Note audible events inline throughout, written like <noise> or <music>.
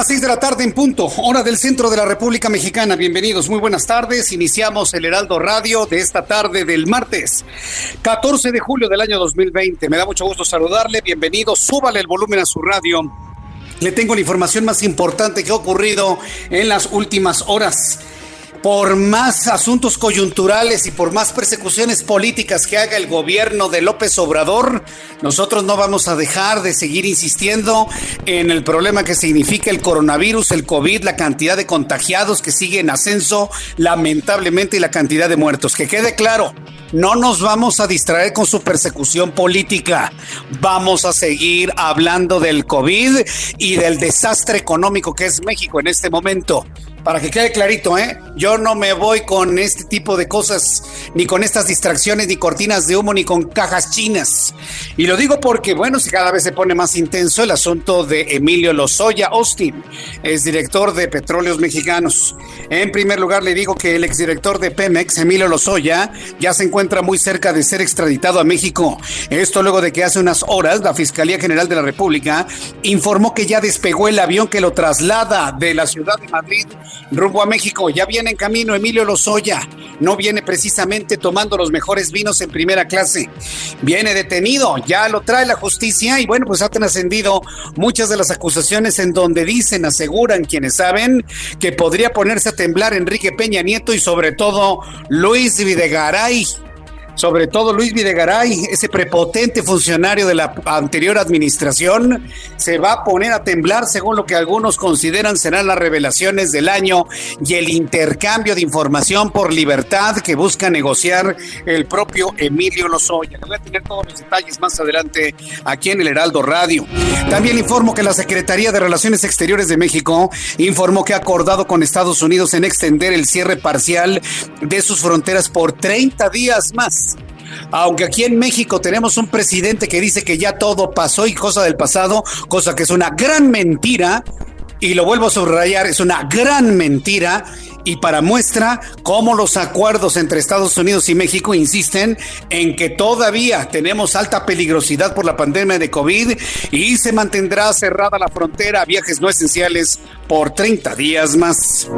Las seis de la tarde en punto, hora del centro de la República Mexicana. Bienvenidos, muy buenas tardes. Iniciamos el Heraldo Radio de esta tarde del martes 14 de julio del año 2020. Me da mucho gusto saludarle. Bienvenido, súbale el volumen a su radio. Le tengo la información más importante que ha ocurrido en las últimas horas por más asuntos coyunturales y por más persecuciones políticas que haga el gobierno de López Obrador, nosotros no vamos a dejar de seguir insistiendo en el problema que significa el coronavirus, el COVID, la cantidad de contagiados que sigue en ascenso, lamentablemente, y la cantidad de muertos. Que quede claro, no nos vamos a distraer con su persecución política. Vamos a seguir hablando del COVID y del desastre económico que es México en este momento para que quede clarito, ¿eh? Yo no me voy con este tipo de cosas, ni con estas distracciones, ni cortinas de humo, ni con cajas chinas. Y lo digo porque, bueno, si cada vez se pone más intenso el asunto de Emilio Lozoya Austin, es director de Petróleos Mexicanos. En primer lugar, le digo que el exdirector de Pemex, Emilio Lozoya, ya se encuentra muy cerca de ser extraditado a México. Esto luego de que hace unas horas la Fiscalía General de la República informó que ya despegó el avión que lo traslada de la ciudad de Madrid rumbo a México. Ya viene en camino Emilio Lozoya. No viene precisamente tomando los mejores vinos en primera clase. Viene detenido, ya lo trae la justicia y bueno, pues ha trascendido muchas de las acusaciones en donde dicen, aseguran quienes saben que podría ponerse a temblar Enrique Peña Nieto y sobre todo Luis Videgaray sobre todo Luis Videgaray, ese prepotente funcionario de la anterior administración, se va a poner a temblar según lo que algunos consideran serán las revelaciones del año y el intercambio de información por libertad que busca negociar el propio Emilio Lozoya. Voy a tener todos los detalles más adelante aquí en el Heraldo Radio. También informo que la Secretaría de Relaciones Exteriores de México informó que ha acordado con Estados Unidos en extender el cierre parcial de sus fronteras por 30 días más. Aunque aquí en México tenemos un presidente que dice que ya todo pasó y cosa del pasado, cosa que es una gran mentira, y lo vuelvo a subrayar, es una gran mentira. Y para muestra cómo los acuerdos entre Estados Unidos y México insisten en que todavía tenemos alta peligrosidad por la pandemia de COVID y se mantendrá cerrada la frontera a viajes no esenciales por 30 días más.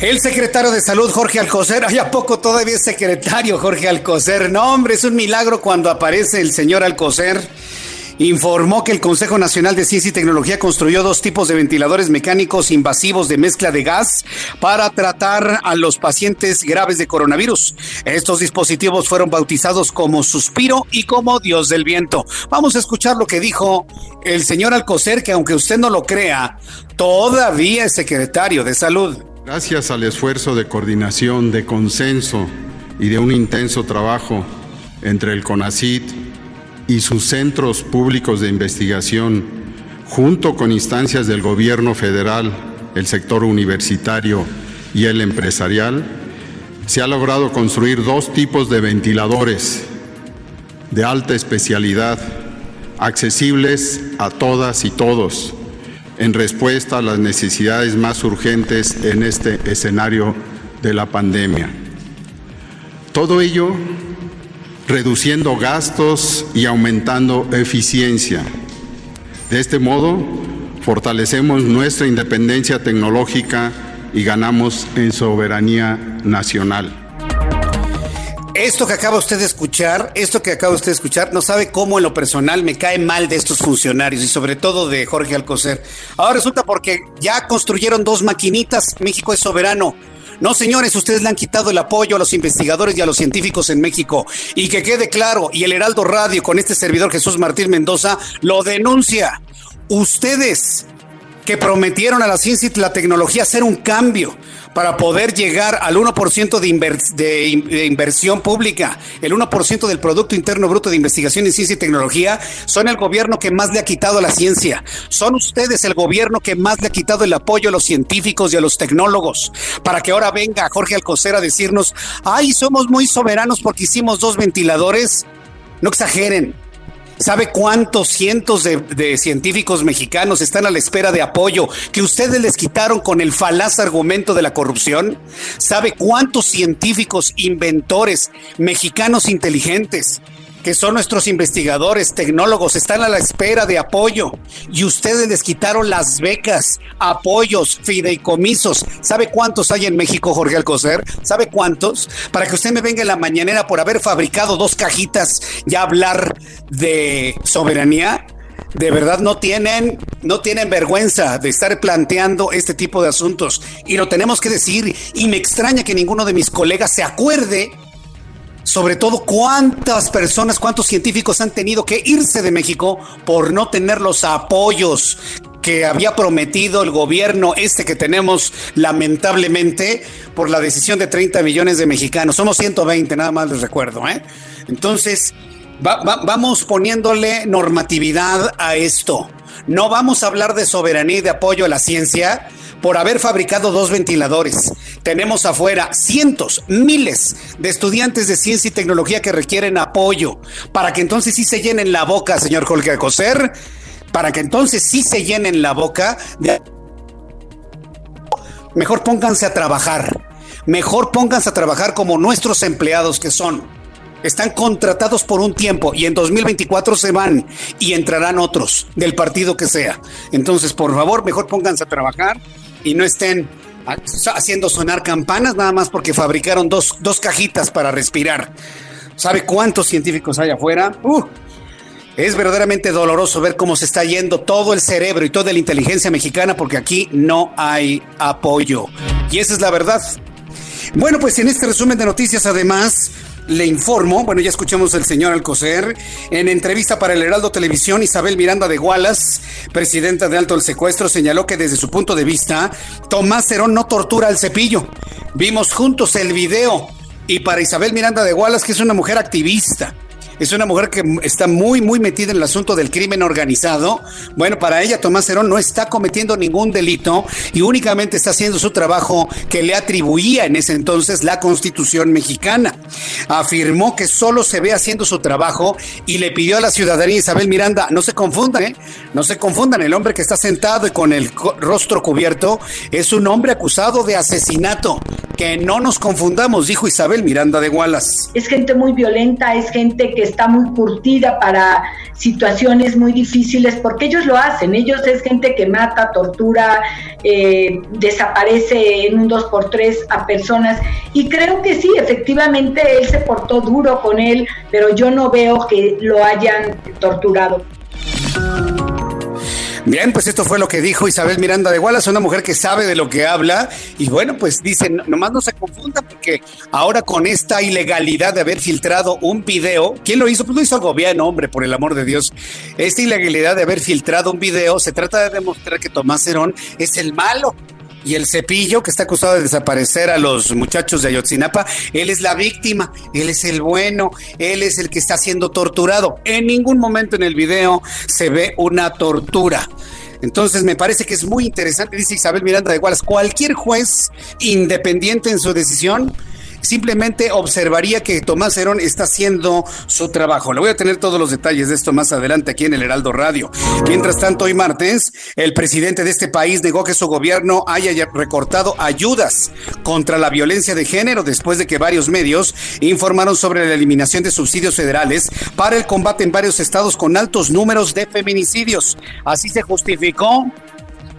El secretario de Salud, Jorge Alcocer, ¿hay a poco todavía es secretario Jorge Alcocer? No, hombre, es un milagro cuando aparece el señor Alcocer. Informó que el Consejo Nacional de Ciencia y Tecnología construyó dos tipos de ventiladores mecánicos invasivos de mezcla de gas para tratar a los pacientes graves de coronavirus. Estos dispositivos fueron bautizados como Suspiro y como Dios del Viento. Vamos a escuchar lo que dijo el señor Alcocer, que aunque usted no lo crea, todavía es secretario de Salud. Gracias al esfuerzo de coordinación, de consenso y de un intenso trabajo entre el CONACIT y sus centros públicos de investigación, junto con instancias del gobierno federal, el sector universitario y el empresarial, se ha logrado construir dos tipos de ventiladores de alta especialidad, accesibles a todas y todos en respuesta a las necesidades más urgentes en este escenario de la pandemia. Todo ello reduciendo gastos y aumentando eficiencia. De este modo, fortalecemos nuestra independencia tecnológica y ganamos en soberanía nacional. Esto que acaba usted de escuchar, esto que acaba usted de escuchar, no sabe cómo en lo personal me cae mal de estos funcionarios y sobre todo de Jorge Alcocer. Ahora resulta porque ya construyeron dos maquinitas, México es soberano. No, señores, ustedes le han quitado el apoyo a los investigadores y a los científicos en México. Y que quede claro, y el Heraldo Radio con este servidor Jesús Martín Mendoza lo denuncia. Ustedes que prometieron a la ciencia y la tecnología hacer un cambio para poder llegar al 1% de, inversión pública, el 1% del Producto Interno Bruto de Investigación en Ciencia y Tecnología, son el gobierno que más le ha quitado a la ciencia. Son ustedes el gobierno que más le ha quitado el apoyo a los científicos y a los tecnólogos, para que ahora venga Jorge Alcocer a decirnos, ay, somos muy soberanos porque hicimos dos ventiladores. No exageren. ¿Sabe cuántos cientos de, científicos mexicanos están a la espera de apoyo que ustedes les quitaron con el falaz argumento de la corrupción? ¿Sabe cuántos científicos, inventores mexicanos inteligentes que son nuestros investigadores, tecnólogos, están a la espera de apoyo y ustedes les quitaron las becas, apoyos, fideicomisos. ¿Sabe cuántos hay en México, Jorge Alcocer? ¿Sabe cuántos? Para que usted me venga en la mañanera por haber fabricado dos cajitas y hablar de soberanía. De verdad no tienen, no tienen vergüenza de estar planteando este tipo de asuntos y lo tenemos que decir y me extraña que ninguno de mis colegas se acuerde sobre todo cuántas personas, cuántos científicos han tenido que irse de México por no tener los apoyos que había prometido el gobierno este que tenemos lamentablemente por la decisión de 30 millones de mexicanos. Somos 120, nada más les recuerdo. ¿eh? Entonces, vamos poniéndole normatividad a esto. No vamos a hablar de soberanía y de apoyo a la ciencia por haber fabricado dos ventiladores. Tenemos afuera cientos, miles de estudiantes de ciencia y tecnología que requieren apoyo para que entonces sí se llenen la boca, señor Jorge Coser, para que entonces sí se llenen la boca. Mejor pónganse a trabajar. Mejor pónganse a trabajar como nuestros empleados que son. Están contratados por un tiempo y en 2024 se van y entrarán otros del partido que sea. Entonces, por favor, mejor pónganse a trabajar y no estén haciendo sonar campanas nada más porque fabricaron dos, dos cajitas para respirar. ¿Sabe cuántos científicos hay afuera? Uh, es verdaderamente doloroso ver cómo se está yendo todo el cerebro y toda la inteligencia mexicana porque aquí no hay apoyo. Y esa es la verdad. Bueno, pues en este resumen de noticias además le informo, bueno, ya escuchamos al señor Alcocer, en entrevista para el Heraldo Televisión, Isabel Miranda de Gualas, presidenta de Alto el Secuestro, señaló que desde su punto de vista, Tomás Cerón no tortura al cepillo. Vimos juntos el video y para Isabel Miranda de Gualas, que es una mujer activista, es una mujer que está muy, muy metida en el asunto del crimen organizado. Bueno, para ella Tomás Herón no está cometiendo ningún delito y únicamente está haciendo su trabajo que le atribuía en ese entonces la Constitución mexicana. Afirmó que solo se ve haciendo su trabajo y le pidió a la ciudadanía Isabel Miranda, no se confundan, ¿eh? No se confundan, el hombre que está sentado y con el rostro cubierto es un hombre acusado de asesinato. Que no nos confundamos, dijo Isabel Miranda de Gualas. Es gente muy violenta, es gente que está muy curtida para situaciones muy difíciles, porque ellos lo hacen, ellos es gente que mata, tortura, eh, desaparece en un 2x3 a personas, y creo que sí, efectivamente él se portó duro con él, pero yo no veo que lo hayan torturado. Bien, pues esto fue lo que dijo Isabel Miranda de Wallace, una mujer que sabe de lo que habla. Y bueno, pues dicen, nomás no se confunda porque ahora con esta ilegalidad de haber filtrado un video, ¿quién lo hizo? Pues lo hizo el gobierno, hombre, por el amor de Dios. Esta ilegalidad de haber filtrado un video se trata de demostrar que Tomás Herón es el malo. Y el cepillo que está acusado de desaparecer a los muchachos de Ayotzinapa, él es la víctima, él es el bueno, él es el que está siendo torturado. En ningún momento en el video se ve una tortura. Entonces me parece que es muy interesante, dice Isabel Miranda de Gualas, cualquier juez independiente en su decisión simplemente observaría que Tomás Herón está haciendo su trabajo. Le voy a tener todos los detalles de esto más adelante aquí en el Heraldo Radio. Mientras tanto, hoy martes, el presidente de este país negó que su gobierno haya recortado ayudas contra la violencia de género después de que varios medios informaron sobre la eliminación de subsidios federales para el combate en varios estados con altos números de feminicidios. Así se justificó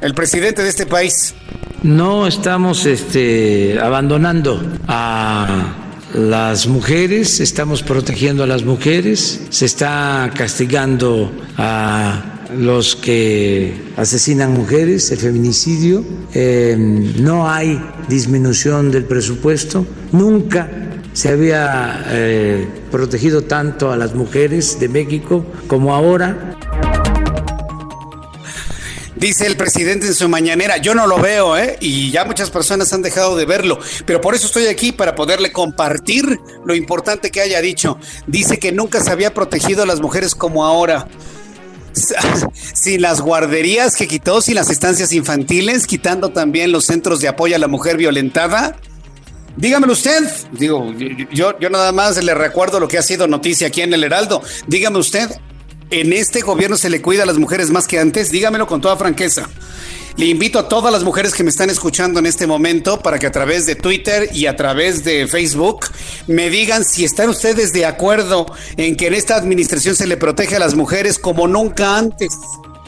el presidente de este país. No estamos este, abandonando a las mujeres, estamos protegiendo a las mujeres, se está castigando a los que asesinan mujeres, el feminicidio, eh, no hay disminución del presupuesto, nunca se había eh, protegido tanto a las mujeres de México como ahora. Dice el presidente en su mañanera, yo no lo veo, ¿eh? Y ya muchas personas han dejado de verlo, pero por eso estoy aquí para poderle compartir lo importante que haya dicho. Dice que nunca se había protegido a las mujeres como ahora. <laughs> sin las guarderías que quitó, sin las estancias infantiles, quitando también los centros de apoyo a la mujer violentada. Dígamelo usted. Digo, yo, yo nada más le recuerdo lo que ha sido noticia aquí en el Heraldo. Dígame usted, ¿en este gobierno se le cuida a las mujeres más que antes? Dígamelo con toda franqueza. Le invito a todas las mujeres que me están escuchando en este momento para que a través de Twitter y a través de Facebook me digan si están ustedes de acuerdo en que en esta administración se le protege a las mujeres como nunca antes.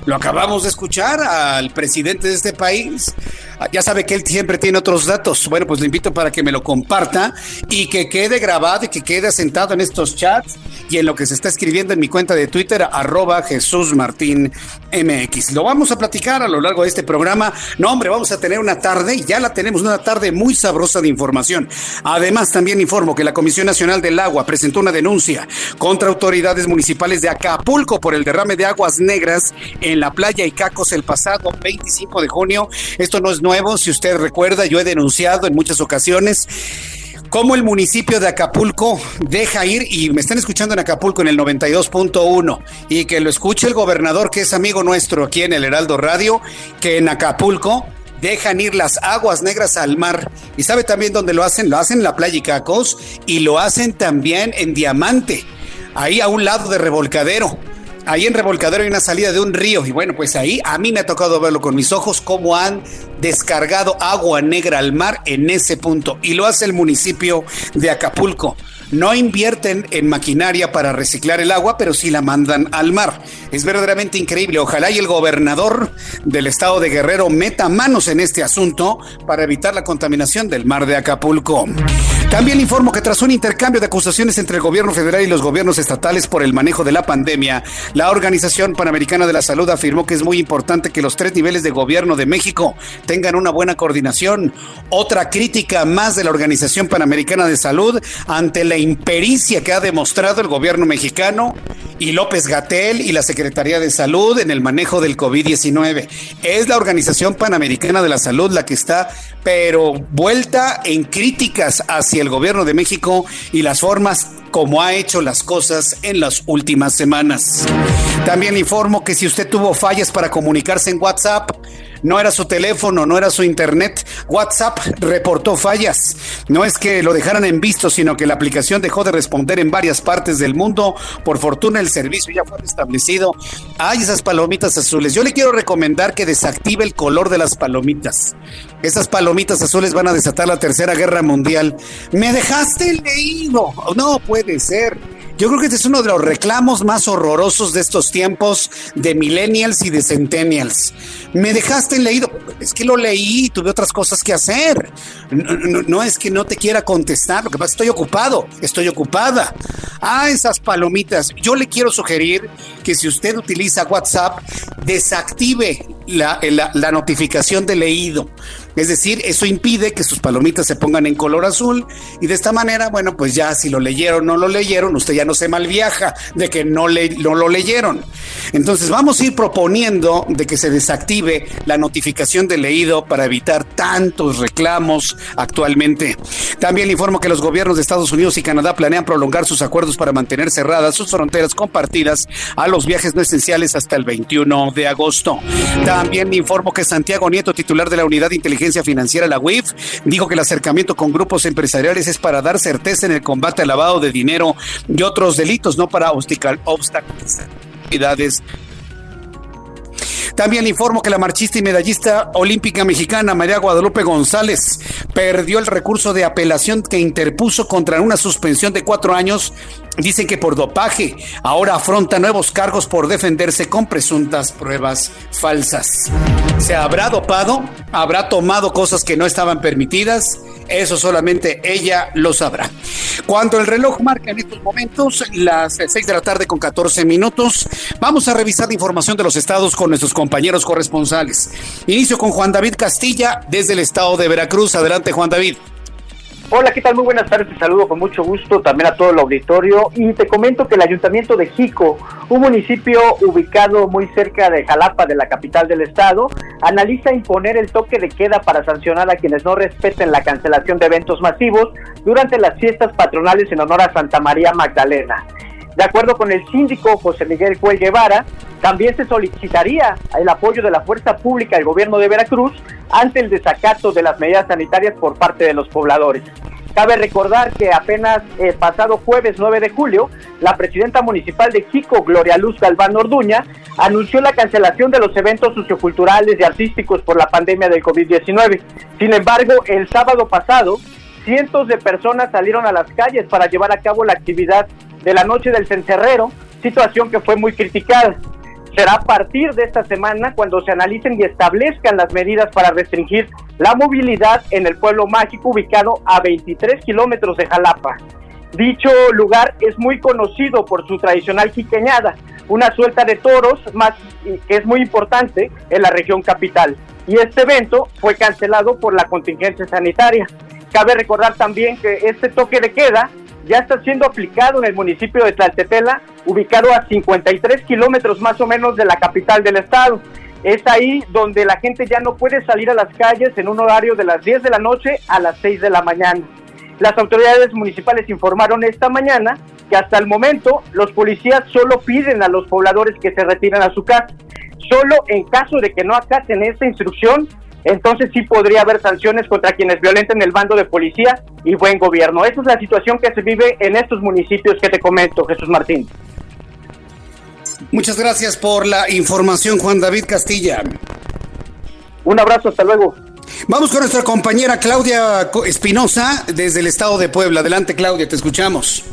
Lo acabamos de escuchar al presidente de este país. Ya sabe que él siempre tiene otros datos. Bueno, pues le invito para que me lo comparta y que quede grabado y que quede asentado en estos chats y en lo que se está escribiendo en mi cuenta de Twitter, arroba Jesús Martín MX. Lo vamos a platicar a lo largo de este programa. No, hombre, vamos a tener una tarde, y ya la tenemos, una tarde muy sabrosa de información. Además, también informo que la Comisión Nacional del Agua presentó una denuncia contra autoridades municipales de Acapulco por el derrame de aguas negras en la playa Icacos el pasado 25 de junio. Esto no es si usted recuerda, yo he denunciado en muchas ocasiones cómo el municipio de Acapulco deja ir, y me están escuchando en Acapulco en el 92.1, y que lo escuche el gobernador que es amigo nuestro aquí en el Heraldo Radio, que en Acapulco dejan ir las aguas negras al mar. ¿Y sabe también dónde lo hacen? Lo hacen en la playa Icacos y lo hacen también en Diamante, ahí a un lado de Revolcadero. Ahí en Revolcadero hay una salida de un río y bueno, pues ahí a mí me ha tocado verlo con mis ojos cómo han descargado agua negra al mar en ese punto y lo hace el municipio de Acapulco. No invierten en maquinaria para reciclar el agua, pero sí la mandan al mar. Es verdaderamente increíble. Ojalá y el gobernador del estado de Guerrero meta manos en este asunto para evitar la contaminación del mar de Acapulco. También informo que tras un intercambio de acusaciones entre el gobierno federal y los gobiernos estatales por el manejo de la pandemia, la Organización Panamericana de la Salud afirmó que es muy importante que los tres niveles de gobierno de México tengan una buena coordinación. Otra crítica más de la Organización Panamericana de Salud ante la impericia que ha demostrado el gobierno mexicano y López Gatel y la Secretaría de Salud en el manejo del COVID-19. Es la Organización Panamericana de la Salud la que está, pero vuelta en críticas hacia el gobierno de México y las formas como ha hecho las cosas en las últimas semanas. También informo que si usted tuvo fallas para comunicarse en WhatsApp, no era su teléfono, no era su internet. WhatsApp reportó fallas. No es que lo dejaran en visto, sino que la aplicación dejó de responder en varias partes del mundo. Por fortuna el servicio ya fue restablecido. Hay esas palomitas azules. Yo le quiero recomendar que desactive el color de las palomitas. Esas palomitas azules van a desatar la tercera guerra mundial. Me dejaste leído. No puede ser. Yo creo que este es uno de los reclamos más horrorosos de estos tiempos de millennials y de centennials. Me dejaste leído. Es que lo leí y tuve otras cosas que hacer. No, es que no te quiera contestar. Lo que pasa es que estoy ocupado. Estoy ocupada. Ah, esas palomitas. Yo le quiero sugerir que si usted utiliza WhatsApp, desactive la, la notificación de leído. Es decir, eso impide que sus palomitas se pongan en color azul y de esta manera, bueno, pues ya si lo leyeron o no lo leyeron, usted ya no se malviaja de que no, le, no lo leyeron. Entonces vamos a ir proponiendo de que se desactive la notificación de leído para evitar tantos reclamos actualmente. También le informo que los gobiernos de Estados Unidos y Canadá planean prolongar sus acuerdos para mantener cerradas sus fronteras compartidas a los viajes no esenciales hasta el 21 de agosto. También le informo que Santiago Nieto, titular de la Unidad de Inteligencia Financiera, la UIF, dijo que el acercamiento con grupos empresariales es para dar certeza en el combate al lavado de dinero y otros delitos, no para obstaculizar También le informo que la marchista y medallista olímpica mexicana María Guadalupe González perdió el recurso de apelación que interpuso contra una suspensión de cuatro años Dicen que por dopaje ahora afronta nuevos cargos por defenderse con presuntas pruebas falsas. ¿Se habrá dopado? ¿Habrá tomado cosas que no estaban permitidas? Eso solamente ella lo sabrá. Cuando el reloj marca en estos momentos las 6 de la tarde con 14 minutos, vamos a revisar la información de los estados con nuestros compañeros corresponsales. Inicio con Juan David Castilla desde el estado de Veracruz. Adelante, Juan David. Hola, ¿qué tal? Muy buenas tardes, te saludo con mucho gusto también a todo el auditorio y te comento que el Ayuntamiento de Jico, un municipio ubicado muy cerca de Jalapa, de la capital del estado, analiza imponer el toque de queda para sancionar a quienes no respeten la cancelación de eventos masivos durante las fiestas patronales en honor a Santa María Magdalena. De acuerdo con el síndico José Miguel Cuel Guevara, también se solicitaría el apoyo de la fuerza pública del gobierno de Veracruz ante el desacato de las medidas sanitarias por parte de los pobladores. Cabe recordar que apenas eh, pasado jueves 9 de julio, la presidenta municipal de Chico, Gloria Luz Galván Orduña, anunció la cancelación de los eventos socioculturales y artísticos por la pandemia del COVID-19. Sin embargo, el sábado pasado, cientos de personas salieron a las calles para llevar a cabo la actividad de la noche del cencerrero, situación que fue muy criticada. Será a partir de esta semana cuando se analicen y establezcan las medidas para restringir la movilidad en el pueblo mágico ubicado a 23 kilómetros de Jalapa. Dicho lugar es muy conocido por su tradicional jiqueñada, una suelta de toros que es muy importante en la región capital. Y este evento fue cancelado por la contingencia sanitaria. Cabe recordar también que este toque de queda ya está siendo aplicado en el municipio de Tlaltetela, ubicado a 53 kilómetros más o menos de la capital del estado. Es ahí donde la gente ya no puede salir a las calles en un horario de las 10 de la noche a las 6 de la mañana. Las autoridades municipales informaron esta mañana que hasta el momento los policías solo piden a los pobladores que se retiren a su casa. Solo en caso de que no acaten esta instrucción, entonces sí podría haber sanciones contra quienes violenten el bando de policía y buen gobierno. Esa es la situación que se vive en estos municipios que te comento, Jesús Martín. Muchas gracias por la información, Juan David Castilla. Un abrazo, hasta luego. Vamos con nuestra compañera Claudia Espinosa desde el estado de Puebla. Adelante, Claudia, te escuchamos.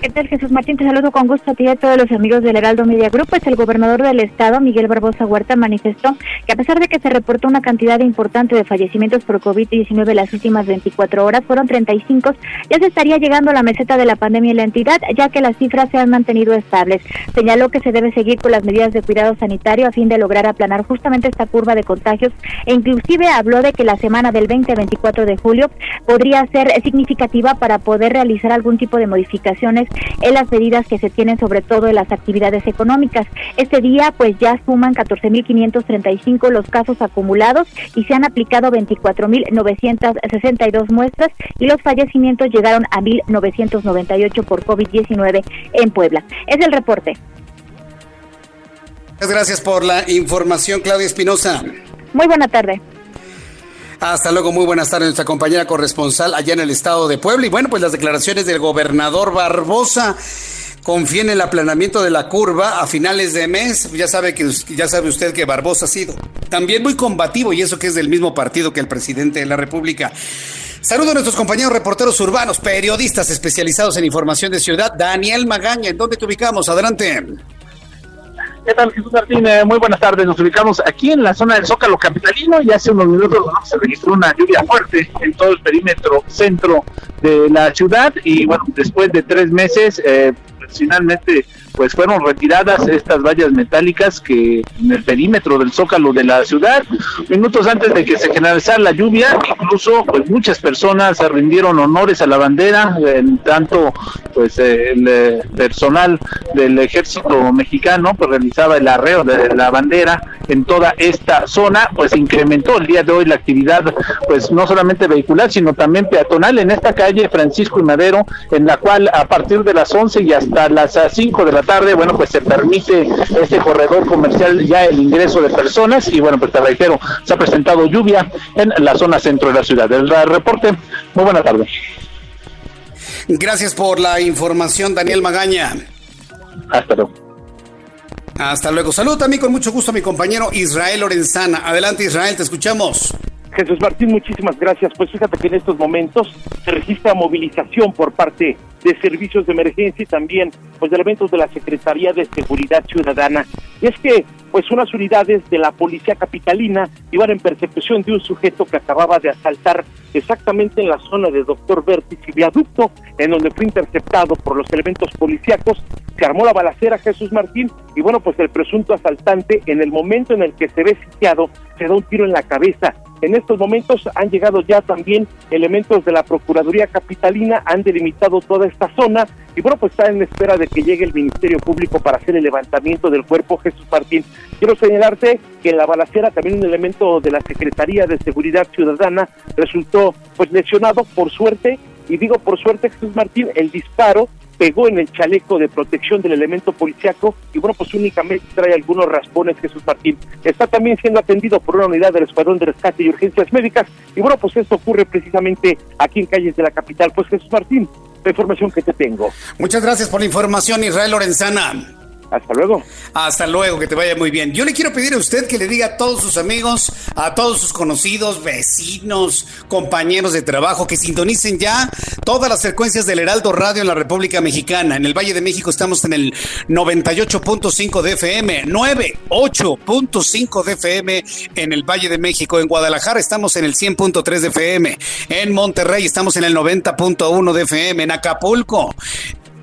¿Qué tal, Jesús Martín? Te saludo con gusto a ti y a todos los amigos del Heraldo Media Group. Pues el gobernador del estado, Miguel Barbosa Huerta, manifestó que a pesar de que se reportó una cantidad importante de fallecimientos por COVID-19 las últimas 24 horas, fueron 35, ya se estaría llegando a la meseta de la pandemia en la entidad, ya que las cifras se han mantenido estables. Señaló que se debe seguir con las medidas de cuidado sanitario a fin de lograr aplanar justamente esta curva de contagios e inclusive habló de que la semana del 20 24 de julio podría ser significativa para poder realizar algún tipo de modificaciones en las medidas que se tienen sobre todo en las actividades económicas. Este día pues ya suman 14.535 los casos acumulados y se han aplicado 24.962 muestras y los fallecimientos llegaron a 1.998 por COVID-19 en Puebla. Es el reporte. Muchas gracias por la información, Claudia Espinosa. Muy buena tarde. Hasta luego, muy buenas tardes, nuestra compañera corresponsal allá en el estado de Puebla. Y bueno, pues las declaraciones del gobernador Barbosa confía en el aplanamiento de la curva a finales de mes. Ya sabe que ya sabe usted que Barbosa ha sido también muy combativo y eso que es del mismo partido que el presidente de la República. Saludo a nuestros compañeros reporteros urbanos, periodistas especializados en información de ciudad. Daniel Magaña, ¿en dónde te ubicamos? Adelante. ¿Qué tal, Jesús Martín? muy buenas tardes. Nos ubicamos aquí en la zona del Zócalo Capitalino y hace unos minutos se registró una lluvia fuerte en todo el perímetro centro de la ciudad y bueno, después de tres meses, eh, finalmente pues fueron retiradas estas vallas metálicas que en el perímetro del zócalo de la ciudad, minutos antes de que se generalizara la lluvia, incluso pues muchas personas se rindieron honores a la bandera, en tanto pues el eh, personal del ejército mexicano pues realizaba el arreo de la bandera en toda esta zona, pues incrementó el día de hoy la actividad pues no solamente vehicular, sino también peatonal en esta calle Francisco y Madero, en la cual a partir de las 11 y hasta las 5 de la tarde, bueno, pues se permite este corredor comercial ya el ingreso de personas y bueno, pues te reitero, se ha presentado lluvia en la zona centro de la ciudad. El reporte, muy buena tarde. Gracias por la información, Daniel Magaña. Hasta luego. Hasta luego. Saludo también con mucho gusto a mi compañero Israel Lorenzana. Adelante Israel, te escuchamos. Jesús Martín, muchísimas gracias. Pues fíjate que en estos momentos se registra movilización por parte de servicios de emergencia y también pues de elementos de la Secretaría de Seguridad Ciudadana. Y es que pues unas unidades de la policía capitalina iban en persecución de un sujeto que acababa de asaltar exactamente en la zona de Doctor Vértiz y Viaducto, en donde fue interceptado por los elementos policíacos, se armó la balacera Jesús Martín y bueno, pues el presunto asaltante en el momento en el que se ve sitiado se da un tiro en la cabeza. En estos momentos han llegado ya también elementos de la Procuraduría Capitalina, han delimitado toda esta zona y bueno, pues está en espera de que llegue el Ministerio Público para hacer el levantamiento del cuerpo Jesús Martín. Quiero señalarte que en la balacera también un elemento de la Secretaría de Seguridad Ciudadana resultó pues lesionado por suerte y digo por suerte Jesús Martín, el disparo pegó en el chaleco de protección del elemento policiaco y bueno, pues únicamente trae algunos raspones Jesús Martín. Está también siendo atendido por una unidad del Escuadrón de Rescate y Urgencias Médicas y bueno, pues esto ocurre precisamente aquí en calles de la capital. Pues Jesús Martín, la información que te tengo. Muchas gracias por la información, Israel Lorenzana. Hasta luego. Hasta luego, que te vaya muy bien. Yo le quiero pedir a usted que le diga a todos sus amigos, a todos sus conocidos, vecinos, compañeros de trabajo, que sintonicen ya todas las frecuencias del Heraldo Radio en la República Mexicana. En el Valle de México estamos en el 98.5 de FM, 98.5 de FM en el Valle de México. En Guadalajara estamos en el 100.3 de FM. En Monterrey estamos en el 90.1 de FM. En Acapulco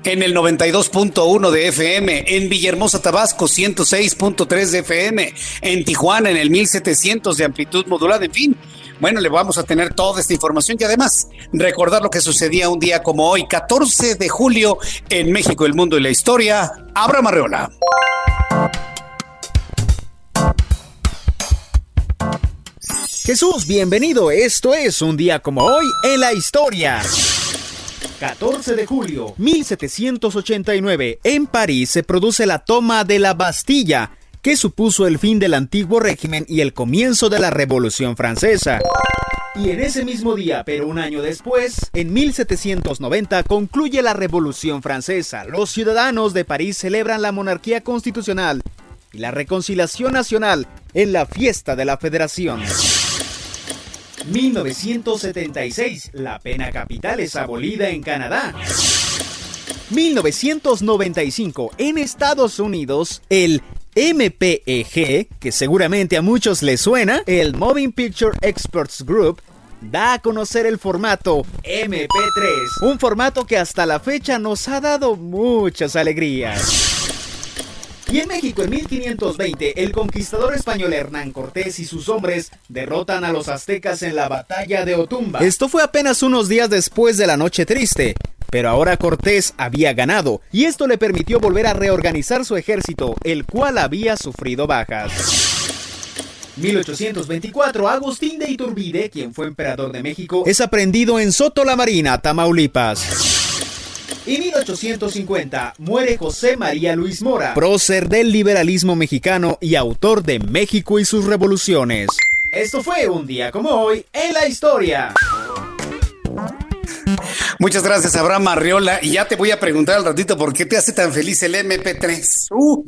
en el 92.1 de FM, en Villahermosa, Tabasco, 106.3 de FM, en Tijuana, en el 1700 de amplitud modulada, en fin. Bueno, le vamos a tener toda esta información y además recordar lo que sucedía un día como hoy, 14 de julio, en México, el mundo y la historia. Abra Marreola. Jesús, bienvenido. Esto es un día como hoy en la historia. 14 de julio 1789, en París se produce la toma de la Bastilla, que supuso el fin del antiguo régimen y el comienzo de la Revolución Francesa. Y en ese mismo día, pero un año después, en 1790, concluye la Revolución Francesa. Los ciudadanos de París celebran la monarquía constitucional y la reconciliación nacional en la fiesta de la Federación. 1976, la pena capital es abolida en Canadá. 1995, en Estados Unidos, el MPEG, que seguramente a muchos les suena, el Moving Picture Experts Group, da a conocer el formato MP3, un formato que hasta la fecha nos ha dado muchas alegrías. Y en México en 1520, el conquistador español Hernán Cortés y sus hombres derrotan a los aztecas en la batalla de Otumba. Esto fue apenas unos días después de la Noche Triste. Pero ahora Cortés había ganado y esto le permitió volver a reorganizar su ejército, el cual había sufrido bajas. 1824, Agustín de Iturbide, quien fue emperador de México, es aprendido en Soto la Marina, Tamaulipas. Y 1850 muere José María Luis Mora, prócer del liberalismo mexicano y autor de México y sus revoluciones. Esto fue un día como hoy en la historia. Muchas gracias, Abraham Arriola. Y ya te voy a preguntar al ratito por qué te hace tan feliz el MP3. Uh,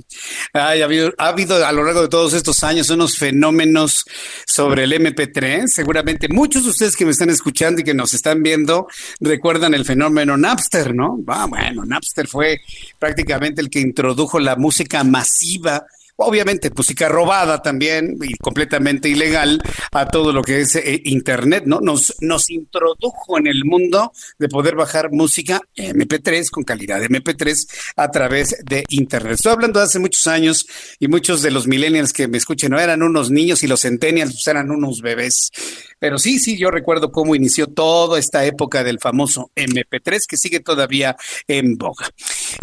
ha, habido, ha, habido, a lo largo de todos estos años unos fenómenos sobre el MP3. Seguramente muchos de ustedes que me están escuchando y que nos están viendo recuerdan el fenómeno Napster, ¿no? Ah, bueno, Napster fue prácticamente el que introdujo la música masiva obviamente música robada también y completamente ilegal a todo lo que es eh, internet, ¿no? Nos, nos introdujo en el mundo de poder bajar música MP3 con calidad de MP3 a través de internet. Estoy hablando de hace muchos años y muchos de los millennials que me escuchen no eran unos niños y los centennials pues, eran unos bebés. Pero sí, sí, yo recuerdo cómo inició toda esta época del famoso MP3 que sigue todavía en boga.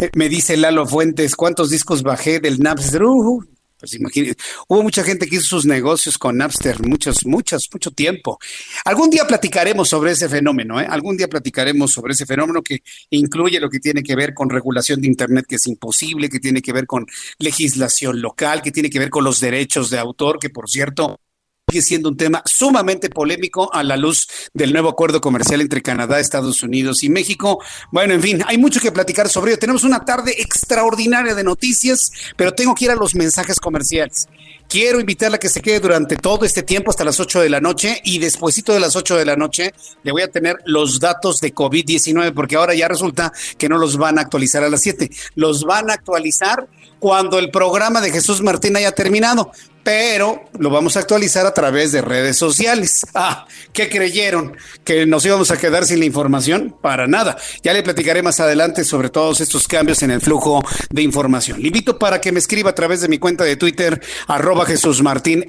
Eh, me dice Lalo Fuentes, ¿cuántos discos bajé del Napster? Uh, pues imagínense, hubo mucha gente que hizo sus negocios con Napster, muchos, muchos, mucho tiempo. Algún día platicaremos sobre ese fenómeno, ¿eh? Algún día platicaremos sobre ese fenómeno que incluye lo que tiene que ver con regulación de Internet, que es imposible, que tiene que ver con legislación local, que tiene que ver con los derechos de autor, que por cierto, sigue siendo un tema sumamente polémico a la luz del nuevo acuerdo comercial entre Canadá, Estados Unidos y México. Bueno, en fin, hay mucho que platicar sobre ello. Tenemos una tarde extraordinaria de noticias, pero tengo que ir a los mensajes comerciales. Quiero invitarla a que se quede durante todo este tiempo hasta las 8 de la noche y despuesito de las 8 de la noche le voy a tener los datos de COVID-19 porque ahora ya resulta que no los van a actualizar a las 7, los van a actualizar cuando el programa de Jesús Martín haya terminado pero lo vamos a actualizar a través de redes sociales. Ah, ¿qué creyeron? ¿Que nos íbamos a quedar sin la información? Para nada. Ya le platicaré más adelante sobre todos estos cambios en el flujo de información. Le invito para que me escriba a través de mi cuenta de Twitter, arroba Jesús Martín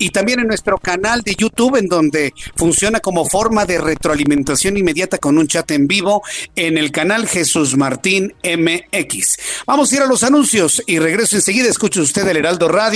y también en nuestro canal de YouTube, en donde funciona como forma de retroalimentación inmediata con un chat en vivo en el canal Jesús Martín MX. Vamos a ir a los anuncios y regreso enseguida. Escuche usted el Heraldo Radio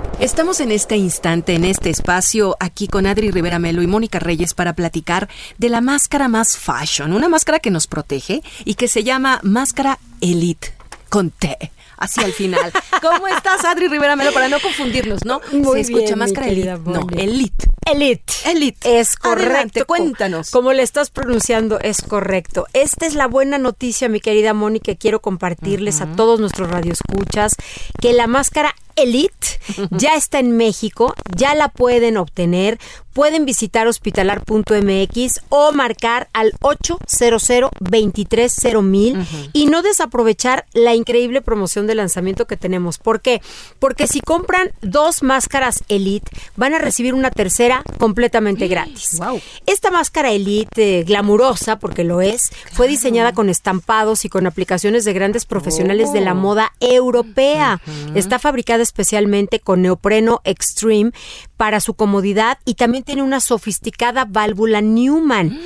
Estamos en este instante, en este espacio, aquí con Adri Rivera Melo y Mónica Reyes para platicar de la máscara más fashion, una máscara que nos protege y que se llama Máscara Elite con T así al final. ¿Cómo estás, Adri Rivera Melo? Para no confundirnos, ¿no? Muy Se escucha máscara elite. No, elite. Elite. Elite. Es correcto. Adelante, cuéntanos. Como le estás pronunciando, es correcto. Esta es la buena noticia, mi querida Moni, que quiero compartirles a todos nuestros radioescuchas, que la máscara Elite ya está en México, ya la pueden obtener. Pueden visitar hospitalar.mx o marcar al 800 230 y no desaprovechar la increíble promoción de lanzamiento que tenemos. ¿Por qué? Porque si compran dos máscaras Elite, van a recibir una tercera completamente gratis. Esta máscara Elite eh, glamurosa, porque lo es, fue diseñada con estampados y con aplicaciones de grandes profesionales de la oh. moda europea. Está fabricada especialmente con neopreno extreme para su comodidad y también tiene una sofisticada válvula Newman. Mm.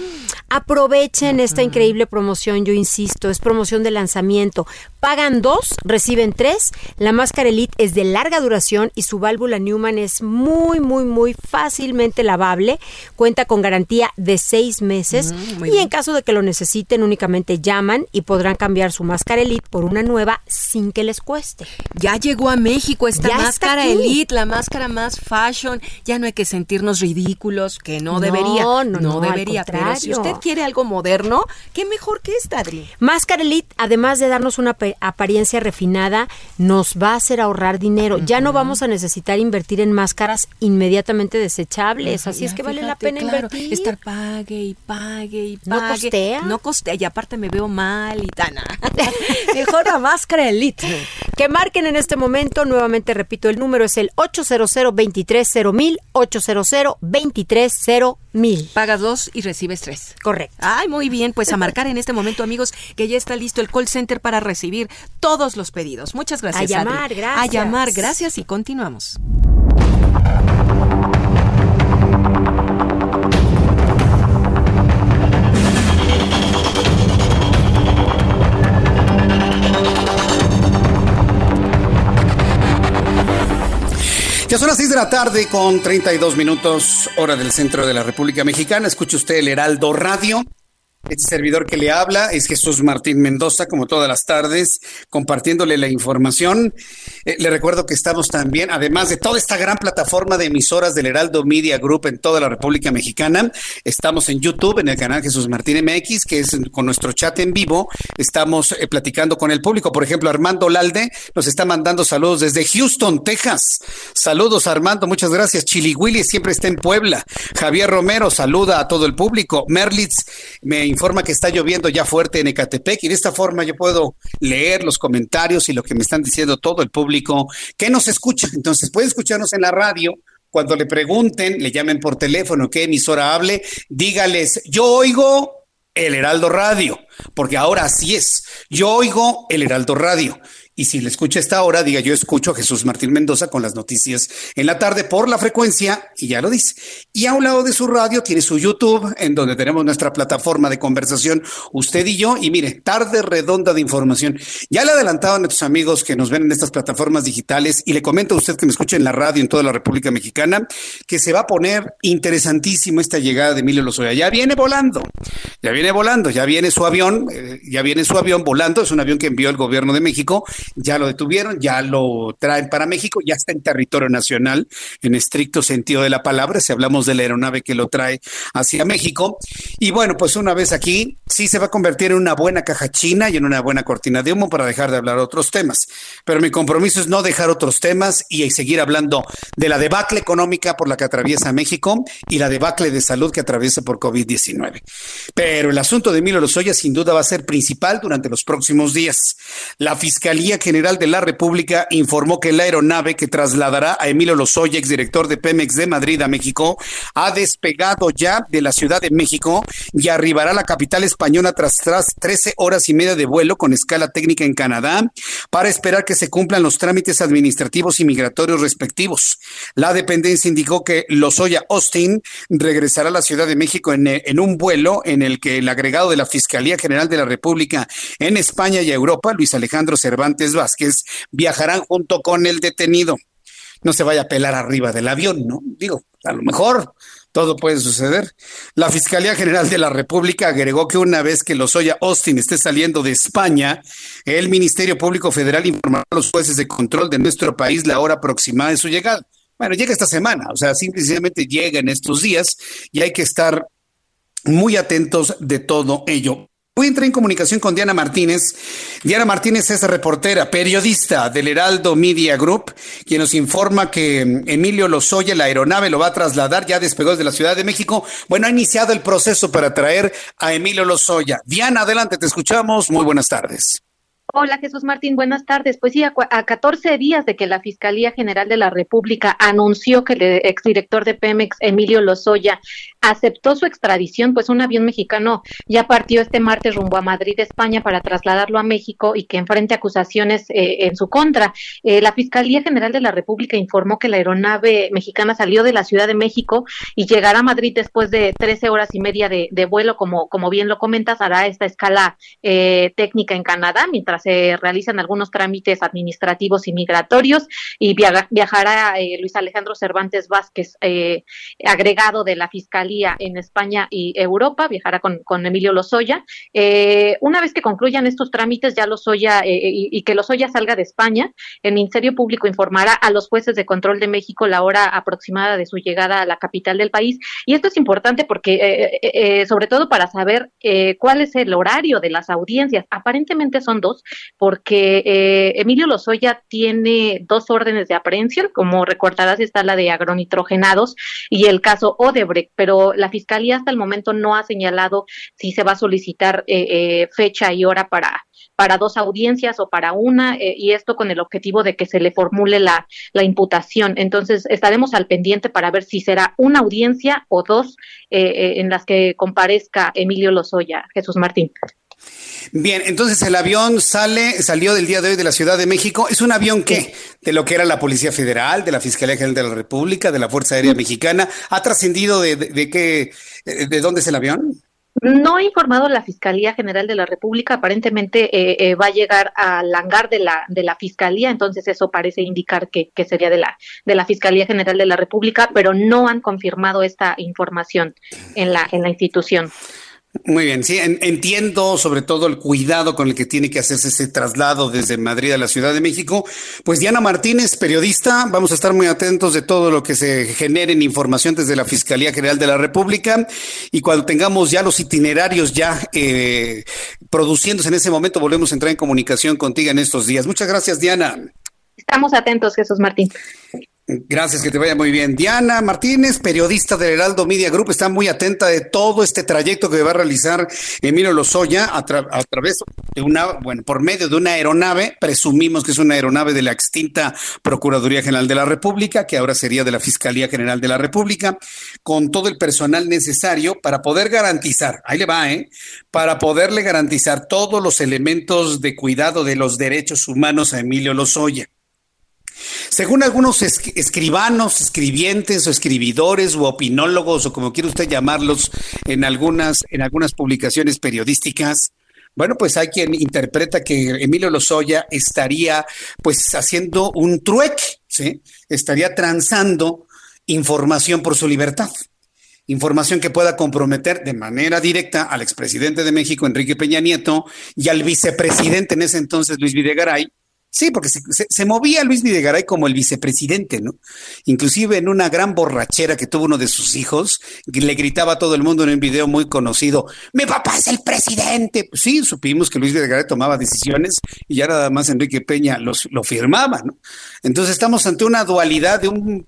Aprovechen esta increíble promoción, yo insisto, es promoción de lanzamiento. Pagan dos, reciben tres. La máscara Elite es de larga duración y su válvula Newman es muy, muy, muy fácilmente lavable. Cuenta con garantía de seis meses mm, y en caso de que lo necesiten únicamente llaman y podrán cambiar su máscara Elite por una nueva sin que les cueste. Ya llegó a México esta máscara Elite, la máscara más fashion. Ya no hay que sentirnos ridículos, que no, debería. No, no, no, debería. Pero si usted quiere algo moderno, qué mejor que esta, Adri. Máscara Elite, además de darnos una apariencia refinada, nos va a hacer ahorrar dinero. Ya no vamos a necesitar invertir en máscaras inmediatamente desechables. Así es que vale la pena invertir. Estar pague y pague y pague. No costea. No costea. Y aparte me veo mal y tan. <laughs> mejor la máscara Elite. Que marquen en este momento, nuevamente repito, el número es el 800 230 800 230 mil. Pagas dos y recibes tres. Correcto. Ay, muy bien. Pues a marcar en este momento, amigos, que ya está listo el call center para recibir todos los pedidos. Muchas gracias. A llamar, gracias. A llamar, gracias y continuamos. Ya son las 6 de la tarde con 32 minutos, hora del centro de la República Mexicana. Escuche usted el Heraldo Radio. Este servidor que le habla es Jesús Martín Mendoza, como todas las tardes, compartiéndole la información. Eh, le recuerdo que estamos también, además de toda esta gran plataforma de emisoras del Heraldo Media Group en toda la República Mexicana, estamos en YouTube, en el canal Jesús Martín MX, que es con nuestro chat en vivo. Estamos eh, platicando con el público. Por ejemplo, Armando Lalde nos está mandando saludos desde Houston, Texas. Saludos, Armando, muchas gracias. Chili Willy siempre está en Puebla. Javier Romero saluda a todo el público. Merlitz me informa que está lloviendo ya fuerte en Ecatepec y de esta forma yo puedo leer los comentarios y lo que me están diciendo todo el público que nos escucha. Entonces puede escucharnos en la radio. Cuando le pregunten, le llamen por teléfono, qué emisora hable, dígales, yo oigo el Heraldo Radio, porque ahora así es, yo oigo el Heraldo Radio y si le escucha esta hora, diga yo escucho a Jesús Martín Mendoza con las noticias en la tarde por la frecuencia y ya lo dice. Y a un lado de su radio tiene su YouTube en donde tenemos nuestra plataforma de conversación, usted y yo. Y mire, tarde redonda de información. Ya le adelantaban a nuestros amigos que nos ven en estas plataformas digitales y le comento a usted que me escucha en la radio en toda la República Mexicana que se va a poner interesantísimo esta llegada de Emilio Lozoya. Ya viene volando, ya viene volando, ya viene su avión, eh, ya viene su avión volando. Es un avión que envió el gobierno de México ya lo detuvieron, ya lo traen para México, ya está en territorio nacional en estricto sentido de la palabra, si hablamos de la aeronave que lo trae hacia México. Y bueno, pues una vez aquí, sí se va a convertir en una buena caja china y en una buena cortina de humo para dejar de hablar otros temas. Pero mi compromiso es no dejar otros temas y seguir hablando de la debacle económica por la que atraviesa México y la debacle de salud que atraviesa por COVID-19. Pero el asunto de Emilio Lozoya sin duda va a ser principal durante los próximos días. La Fiscalía General de la República informó que la aeronave que trasladará a Emilio Lozoya, exdirector de Pemex de Madrid a México, ha despegado ya de la Ciudad de México y arribará a la capital española tras, tras 13 horas y media de vuelo con escala técnica en Canadá para esperar que se cumplan los trámites administrativos y migratorios respectivos. La dependencia indicó que Lozoya Austin regresará a la Ciudad de México en, en un vuelo en el que el agregado de la Fiscalía General de la República en España y Europa, Luis Alejandro Cervantes, Vázquez viajarán junto con el detenido. No se vaya a pelar arriba del avión, ¿no? Digo, a lo mejor todo puede suceder. La Fiscalía General de la República agregó que una vez que Lozoya Austin esté saliendo de España, el Ministerio Público Federal informará a los jueces de control de nuestro país la hora aproximada de su llegada. Bueno, llega esta semana, o sea, simplemente llega en estos días y hay que estar muy atentos de todo ello. Voy a entrar en comunicación con Diana Martínez. Diana Martínez es reportera, periodista del Heraldo Media Group, quien nos informa que Emilio Lozoya, la aeronave, lo va a trasladar, ya despegó desde la Ciudad de México. Bueno, ha iniciado el proceso para traer a Emilio Lozoya. Diana, adelante, te escuchamos. Muy buenas tardes. Hola Jesús Martín, buenas tardes. Pues sí, a, a 14 días de que la Fiscalía General de la República anunció que el exdirector de Pemex, Emilio Lozoya, aceptó su extradición, pues un avión mexicano ya partió este martes rumbo a Madrid, España, para trasladarlo a México y que enfrente acusaciones eh, en su contra. Eh, la Fiscalía General de la República informó que la aeronave mexicana salió de la Ciudad de México y llegará a Madrid después de 13 horas y media de, vuelo, como, como bien lo comentas, hará esta escala eh, técnica en Canadá, mientras se realizan algunos trámites administrativos y migratorios y viajará eh, Luis Alejandro Cervantes Vázquez, eh, agregado de la Fiscalía en España y Europa, viajará con, con Emilio Lozoya. Eh, una vez que concluyan estos trámites, ya Lozoya eh, y, y, que Lozoya salga de España, el Ministerio Público informará a los jueces de control de México la hora aproximada de su llegada a la capital del país. Y esto es importante porque, eh, sobre todo para saber cuál es el horario de las audiencias. Aparentemente son dos, porque eh, Emilio Lozoya tiene dos órdenes de aprehensión, como recordarás está la de agronitrogenados y el caso Odebrecht, pero la Fiscalía hasta el momento no ha señalado si se va a solicitar eh, eh, fecha y hora para para dos audiencias o para una, eh, y esto con el objetivo de que se le formule la, la, imputación. Entonces, estaremos al pendiente para ver si será una audiencia o dos eh, en las que comparezca Emilio Lozoya, Jesús Martín. Bien, entonces el avión sale, salió del día de hoy de la Ciudad de México. ¿Es un avión qué? De lo que era la Policía Federal, de la Fiscalía General de la República, de la Fuerza Aérea Mexicana. ¿Ha trascendido de, de, de qué, de dónde es el avión? No ha informado la Fiscalía General de la República, aparentemente eh, eh, va a llegar al hangar de la, de la Fiscalía, entonces eso parece indicar que, que, sería de la, de la Fiscalía General de la República, pero no han confirmado esta información en la, en la institución. Muy bien, sí, en, entiendo sobre todo el cuidado con el que tiene que hacerse ese traslado desde Madrid a la Ciudad de México. Pues Diana Martínez, periodista, vamos a estar muy atentos de todo lo que se genere en información desde la Fiscalía General de la República y cuando tengamos ya los itinerarios ya eh, produciéndose en ese momento, volvemos a entrar en comunicación contigo en estos días. Muchas gracias, Diana. Estamos atentos, Jesús Martín. Gracias, que te vaya muy bien. Diana Martínez, periodista del Heraldo Media Group, está muy atenta de todo este trayecto que va a realizar Emilio Lozoya a, a, través de una, bueno, por medio de una aeronave, presumimos que es una aeronave de la extinta Procuraduría General de la República, que ahora sería de la Fiscalía General de la República, con todo el personal necesario para poder garantizar, ahí le va, ¿eh? Para poderle garantizar todos los elementos de cuidado de los derechos humanos a Emilio Lozoya. Según algunos escribanos, escribientes o escribidores o opinólogos o como quiera usted llamarlos en algunas, en algunas publicaciones periodísticas, bueno, pues hay quien interpreta que Emilio Lozoya estaría pues haciendo un trueque, ¿sí? Estaría transando información por su libertad. Información que pueda comprometer de manera directa al expresidente de México, Enrique Peña Nieto, y al vicepresidente en ese entonces, Luis Videgaray, Sí, porque se, movía Luis Videgaray como el vicepresidente, ¿no? Inclusive en una gran borrachera que tuvo uno de sus hijos, le gritaba a todo el mundo en un video muy conocido, mi papá es el presidente. Pues sí, supimos que Luis Videgaray tomaba decisiones y ya nada más Enrique Peña los, lo firmaba, ¿no? Entonces estamos ante una dualidad de un,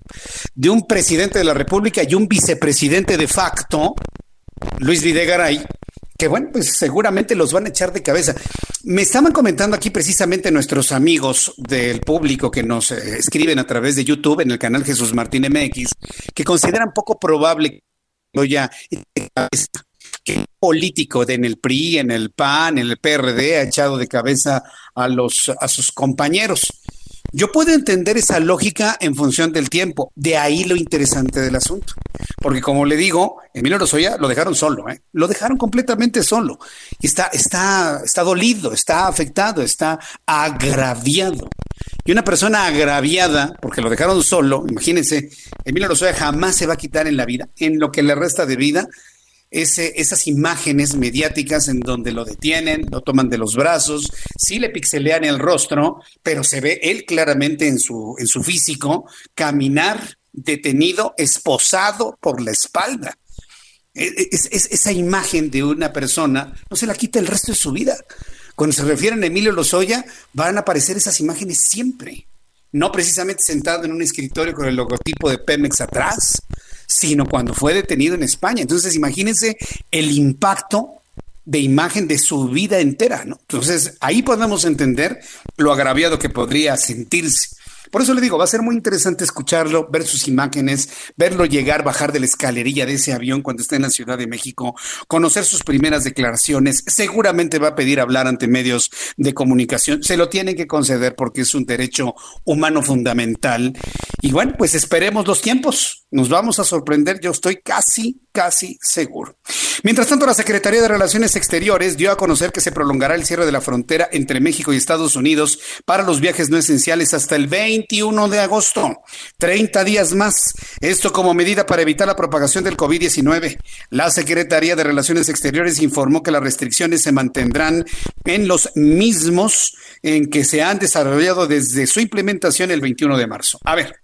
de un presidente de la República y un vicepresidente de facto, Luis Videgaray, que bueno, pues seguramente los van a echar de cabeza. Me estaban comentando aquí precisamente nuestros amigos del público que nos eh, escriben a través de YouTube en el canal Jesús Martín MX, que consideran poco probable que ya que político de en el PRI, en el PAN, en el PRD ha echado de cabeza a los a sus compañeros. Yo puedo entender esa lógica en función del tiempo. De ahí lo interesante del asunto. Porque como le digo, Emilio Lozoya lo dejaron solo, ¿eh? Lo dejaron completamente solo. Está, está, está dolido, está afectado, está agraviado. Y una persona agraviada, porque lo dejaron solo, imagínense, Emilio Lozoya jamás se va a quitar en la vida, en lo que le resta de vida, esas imágenes mediáticas en donde lo detienen, lo toman de los brazos, sí le pixelean el rostro, pero se ve él claramente en su, en su físico caminar detenido, esposado por la espalda. E, e, es, esa imagen de una persona no se la quita el resto de su vida. Cuando se refieren a Emilio Lozoya, van a aparecer esas imágenes siempre. No precisamente sentado en un escritorio con el logotipo de Pemex atrás, sino cuando fue detenido en España. Entonces, imagínense el impacto de imagen de su vida entera, ¿no? Entonces, ahí podemos entender lo agraviado que podría sentirse. Por eso le digo, va a ser muy interesante escucharlo, ver sus imágenes, verlo llegar, bajar de la escalerilla de ese avión cuando esté en la Ciudad de México, conocer sus primeras declaraciones. Seguramente va a pedir hablar ante medios de comunicación. Se lo tienen que conceder porque es un derecho humano fundamental. Y bueno, pues esperemos los tiempos. Nos vamos a sorprender, yo estoy casi, casi seguro. Mientras tanto, la Secretaría de Relaciones Exteriores dio a conocer que se prolongará el cierre de la frontera entre México y Estados Unidos para los viajes no esenciales hasta el 21 de agosto, 30 días más. Esto como medida para evitar la propagación del COVID-19. La Secretaría de Relaciones Exteriores informó que las restricciones se mantendrán en los mismos en que se han desarrollado desde su implementación el 21 de marzo. A ver,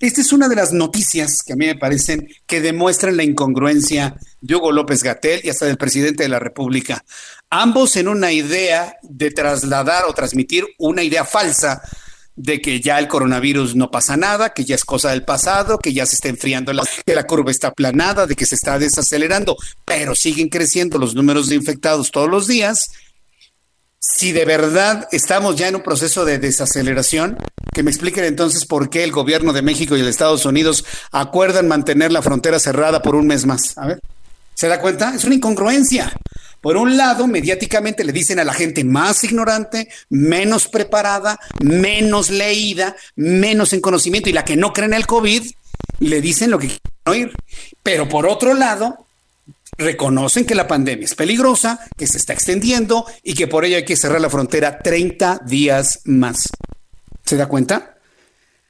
esta es una de las noticias que a mí me parecen que demuestran la incongruencia de Hugo López Gatel y hasta del presidente de la República. Ambos en una idea de trasladar o transmitir una idea falsa de que ya el coronavirus no pasa nada, que ya es cosa del pasado, que ya se está enfriando, la, que la curva está aplanada, de que se está desacelerando, pero siguen creciendo los números de infectados todos los días si de verdad estamos ya en un proceso de desaceleración, que me expliquen entonces por qué el gobierno de México y el Estados Unidos acuerdan mantener la frontera cerrada por un mes más. A ver, ¿se da cuenta? Es una incongruencia. Por un lado, mediáticamente le dicen a la gente más ignorante, menos preparada, menos leída, menos en conocimiento y la que no cree en el COVID, le dicen lo que quieren oír. Pero por otro lado, reconocen que la pandemia es peligrosa, que se está extendiendo y que por ello hay que cerrar la frontera 30 días más. ¿Se da cuenta?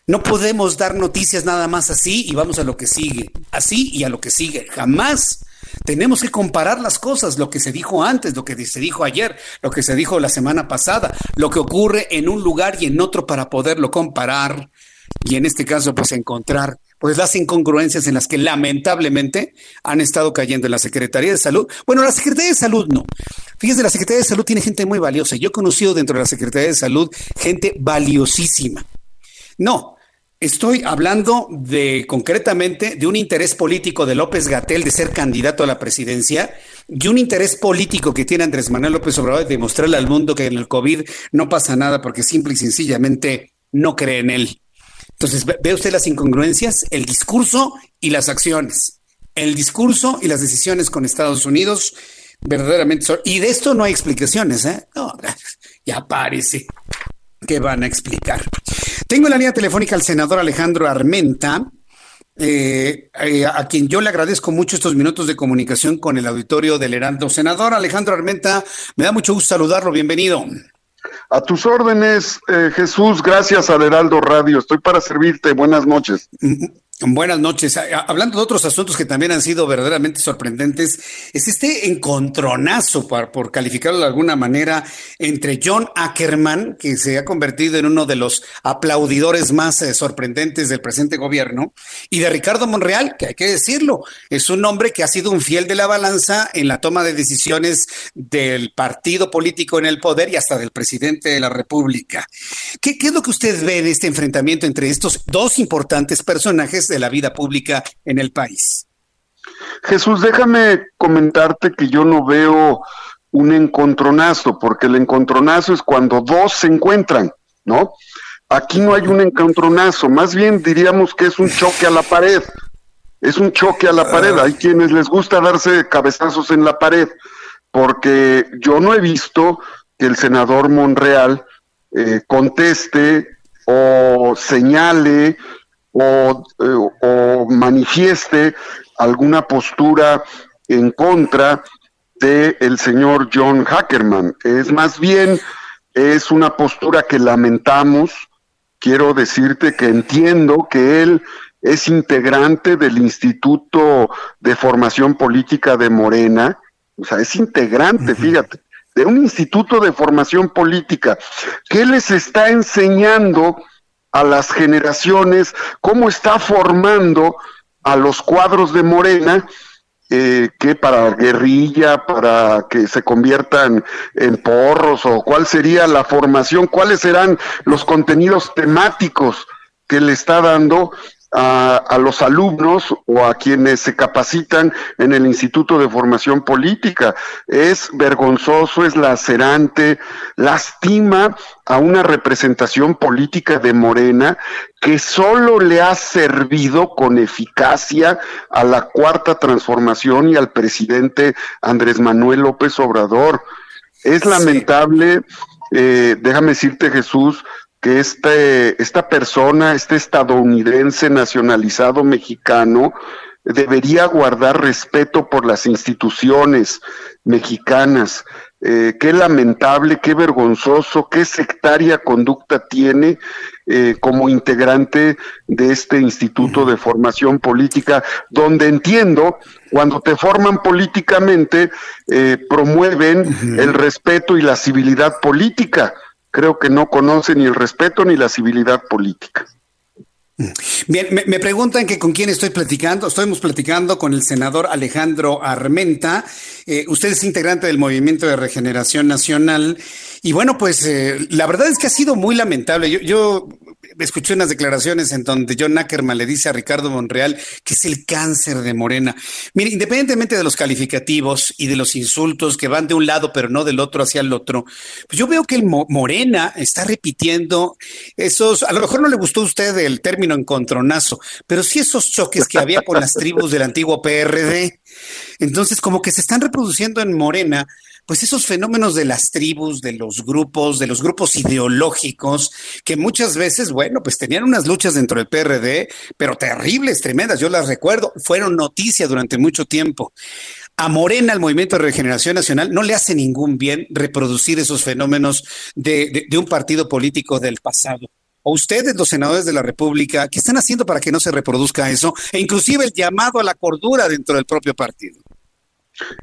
No podemos dar noticias nada más así y vamos a lo que sigue, así y a lo que sigue. Jamás tenemos que comparar las cosas, lo que se dijo antes, lo que se dijo ayer, lo que se dijo la semana pasada, lo que ocurre en un lugar y en otro para poderlo comparar y en este caso pues encontrar pues las incongruencias en las que lamentablemente han estado cayendo en la Secretaría de Salud. Bueno, la Secretaría de Salud no. Fíjese, la Secretaría de Salud tiene gente muy valiosa. Yo he conocido dentro de la Secretaría de Salud gente valiosísima. No, Estoy hablando de concretamente de un interés político de López Gatel de ser candidato a la presidencia y un interés político que tiene Andrés Manuel López Obrador de demostrarle al mundo que en el COVID no pasa nada porque simple y sencillamente no cree en él. Entonces, ve usted las incongruencias, el discurso y las acciones. El discurso y las decisiones con Estados Unidos verdaderamente son... Y de esto no hay explicaciones, ¿eh? No, <laughs> ya parece que van a explicar. Tengo en la línea telefónica al senador Alejandro Armenta, eh, eh, a quien yo le agradezco mucho estos minutos de comunicación con el auditorio del Heraldo. Senador Alejandro Armenta, me da mucho gusto saludarlo, bienvenido. A tus órdenes, eh, Jesús, gracias al Heraldo Radio. Estoy para servirte. Buenas noches. Buenas noches. Hablando de otros asuntos que también han sido verdaderamente sorprendentes, es este encontronazo, por, calificarlo de alguna manera, entre John Ackerman, que se ha convertido en uno de los aplaudidores más eh, sorprendentes del presente gobierno, y de Ricardo Monreal, que hay que decirlo, es un hombre que ha sido un fiel de la balanza en la toma de decisiones del partido político en el poder y hasta del presidente de la República. ¿Qué, qué es lo que usted ve de este enfrentamiento entre estos dos importantes personajes? De la vida pública en el país. Jesús, déjame comentarte que yo no veo un encontronazo, porque el encontronazo es cuando dos se encuentran, ¿no? Aquí no hay un encontronazo, más bien diríamos que es un choque a la pared. Es un choque a la pared. Hay quienes les gusta darse cabezazos en la pared, porque yo no he visto que el senador Monreal eh, conteste o señale o, o manifieste alguna postura en contra del el señor John Hackerman. Es más bien, es una postura que lamentamos. Quiero decirte que entiendo que él es integrante del Instituto de Formación Política de Morena, o sea, es integrante, fíjate, de un instituto de formación política. ¿Qué les está enseñando a las generaciones, cómo está formando a los cuadros de Morena, eh, que para guerrilla, para que se conviertan en porros, o cuál sería la formación, cuáles serán los contenidos temáticos que le está dando a, los alumnos o a quienes se capacitan en el Instituto de Formación Política. Es vergonzoso, es lacerante, lastima a una representación política de Morena que solo le ha servido con eficacia a la cuarta transformación y al presidente Andrés Manuel López Obrador. Es lamentable, eh, déjame decirte Jesús, que este, esta persona, este estadounidense nacionalizado mexicano, debería guardar respeto por las instituciones mexicanas. Eh, qué lamentable, qué vergonzoso, qué sectaria conducta tiene eh, como integrante de este Instituto de Formación Política, donde entiendo, cuando te forman políticamente, eh, promueven el respeto y la civilidad política creo que no conoce ni el respeto ni la civilidad política. Bien, me, preguntan que con quién estoy platicando. Estamos platicando con el senador Alejandro Armenta. Eh, usted es integrante del Movimiento de Regeneración Nacional. Y bueno, pues eh, la verdad es que ha sido muy lamentable. Yo, yo escuché unas declaraciones en donde John Ackerman le dice a Ricardo Monreal que es el cáncer de Morena. Mire, independientemente de los calificativos y de los insultos que van de un lado pero no del otro hacia el otro, pues yo veo que el Morena está repitiendo esos, a lo mejor no le gustó a usted el término encontronazo, pero sí esos choques que había con las tribus del antiguo PRD. Entonces, como que se están reproduciendo en Morena pues esos fenómenos de las tribus, de los grupos, de los grupos ideológicos, que muchas veces, bueno, pues tenían unas luchas dentro del PRD, pero terribles, tremendas, yo las recuerdo, fueron noticia durante mucho tiempo. A Morena, el Movimiento de Regeneración Nacional, no le hace ningún bien reproducir esos fenómenos de, de un partido político del pasado o ustedes, los senadores de la República, ¿qué están haciendo para que no se reproduzca eso? E inclusive el llamado a la cordura dentro del propio partido.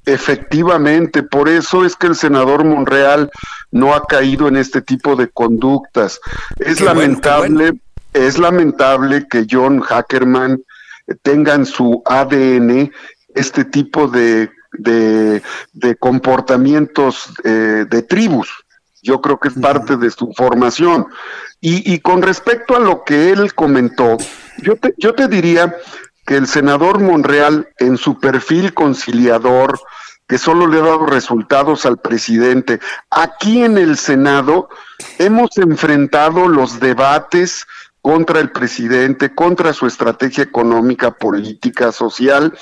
Efectivamente, por eso es que el senador Monreal no ha caído en este tipo de conductas. Es lamentable, es lamentable que John Hackerman tenga en su ADN este tipo de, de, comportamientos eh, de tribus, Yo creo que es parte de su formación. Y, y, con respecto a lo que él comentó, yo te, yo te diría que el senador Monreal, en su perfil conciliador, que solo le ha dado resultados al presidente, aquí en el Senado hemos enfrentado los debates contra el presidente, contra su estrategia económica, política, social,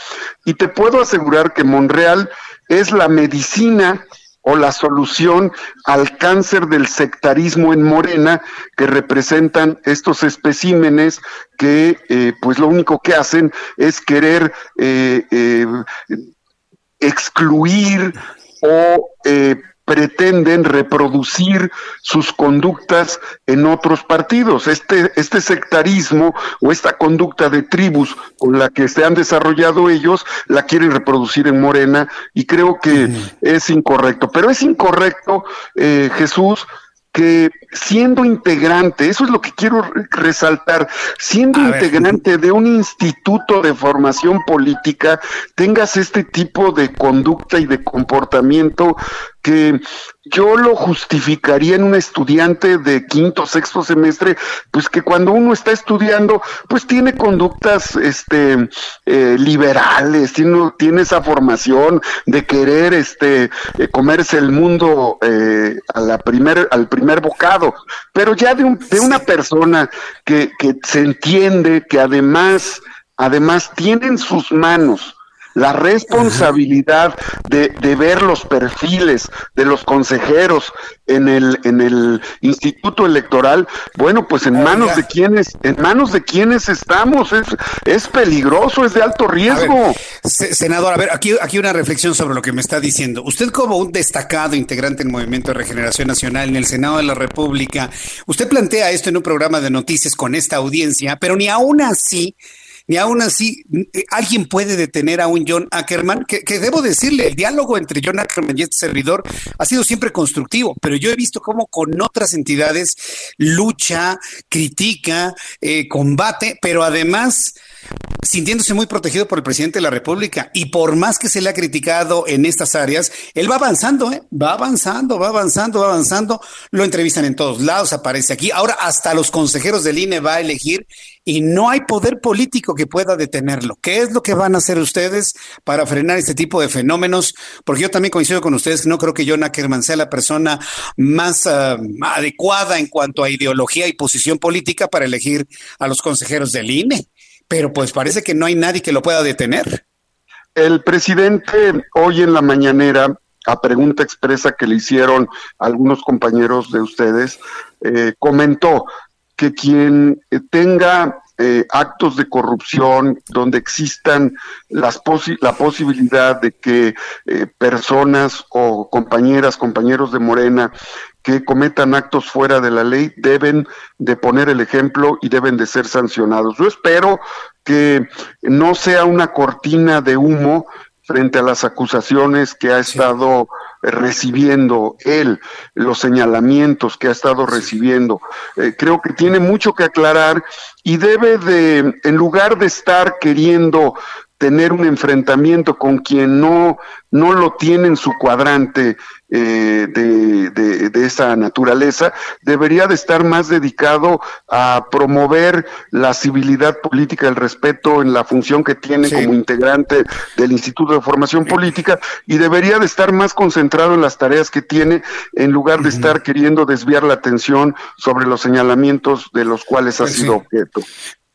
y te puedo asegurar que Monreal es la medicina o la solución al cáncer del sectarismo en Morena que representan estos especímenes que eh, pues lo único que hacen es querer eh, eh, excluir o pretenden reproducir sus conductas en otros partidos. Este, este sectarismo o esta conducta de tribus con la que se han desarrollado ellos, la quieren reproducir en Morena y creo que es incorrecto. Pero es incorrecto, eh, Jesús, que siendo integrante, eso es lo que quiero resaltar, siendo integrante de un instituto de formación política, tengas este tipo de conducta y de comportamiento que yo lo justificaría en un estudiante de quinto, sexto semestre, pues que cuando uno está estudiando, pues tiene conductas este, eh, liberales, tiene, tiene esa formación de querer este, eh, comerse el mundo eh, a la primer, al primer bocado, pero ya de, un, de una persona que, que se entiende que además, además tiene en sus manos, la responsabilidad de, de, ver los perfiles de los consejeros en el en el instituto electoral bueno pues en manos de quienes en manos de quienes estamos es, es peligroso es de alto riesgo. senador a ver aquí aquí una reflexión sobre lo que me está diciendo. Usted como un destacado integrante del movimiento de regeneración nacional en el senado de la república usted plantea esto en un programa de noticias con esta audiencia pero ni aún así ni aún así eh, alguien puede detener a un John Ackerman, que, debo decirle, el diálogo entre John Ackerman y este servidor ha sido siempre constructivo, pero yo he visto cómo con otras entidades lucha, critica, eh, combate, pero además sintiéndose muy protegido por el presidente de la República. Y por más que se le ha criticado en estas áreas, él va avanzando, ¿eh? va avanzando, va avanzando, va avanzando. Lo entrevistan en todos lados, aparece aquí. Ahora hasta los consejeros del INE va a elegir y no hay poder político que pueda detenerlo. ¿Qué es lo que van a hacer ustedes para frenar este tipo de fenómenos? Porque yo también coincido con ustedes, no creo que John Ackerman sea la persona más ah, adecuada en cuanto a ideología y posición política para elegir a los consejeros del INE pero pues parece que no hay nadie que lo pueda detener. El presidente hoy en la mañanera, a pregunta expresa que le hicieron algunos compañeros de ustedes, eh, comentó que quien tenga eh, actos de corrupción donde existan las la posibilidad de que eh, personas o compañeras, compañeros de Morena que cometan actos fuera de la ley deben de poner el ejemplo y deben de ser sancionados. Yo espero que no sea una cortina de humo frente a las acusaciones que ha estado recibiendo él, los señalamientos que ha estado recibiendo. Eh, creo que tiene mucho que aclarar y debe de, en lugar de estar queriendo tener un enfrentamiento con quien no, no lo tiene en su cuadrante eh, de, de, esa naturaleza, debería de estar más dedicado a promover la civilidad política, el respeto en la función que tiene como integrante del Instituto de Formación Política y debería de estar más concentrado en las tareas que tiene en lugar de estar queriendo desviar la atención sobre los señalamientos de los cuales ha pues sido objeto.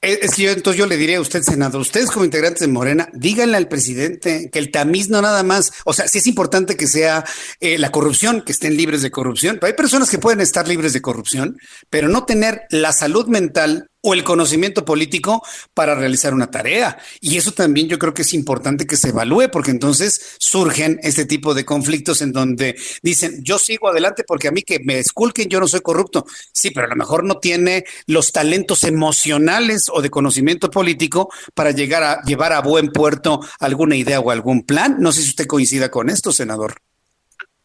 Es que yo entonces yo le diría a usted, senador, ustedes como integrantes de Morena, díganle al presidente que el tamiz no nada más, o sea, sí es importante que sea eh, la corrupción, que estén libres de corrupción, pero hay personas que pueden estar libres de corrupción, pero no tener la salud mental o el conocimiento político para realizar una tarea. Y eso también yo creo que es importante que se evalúe, porque entonces surgen este tipo de conflictos en donde dicen, yo sigo adelante porque a mí que me esculquen, yo no soy corrupto. Sí, pero a lo mejor no tiene los talentos emocionales o de conocimiento político para llegar a llevar a buen puerto alguna idea o algún plan. No sé si usted coincida con esto, senador.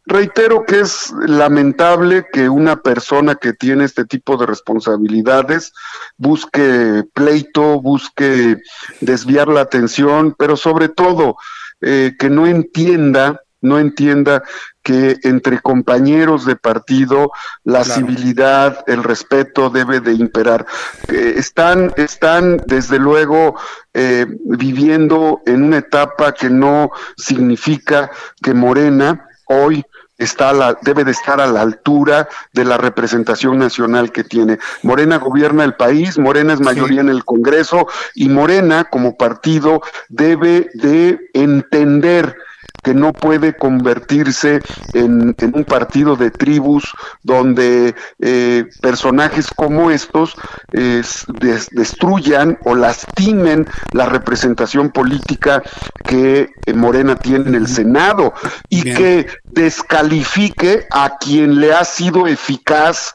Reitero que es lamentable que una persona que tiene este tipo de responsabilidades busque pleito, busque desviar la atención, pero sobre todo eh, que no entienda no entienda que entre compañeros de partido la civilidad, el respeto debe de imperar. Eh, están, están desde luego eh, viviendo en una etapa que no significa que Morena hoy está la, debe de estar a la altura de la representación nacional que tiene. Morena gobierna el país, Morena es mayoría en el Congreso y Morena como partido debe de entender que no puede convertirse en, un partido de tribus donde eh, personajes como estos destruyan o lastimen la representación política que eh, Morena tiene en el Senado y que descalifique a quien le ha sido eficaz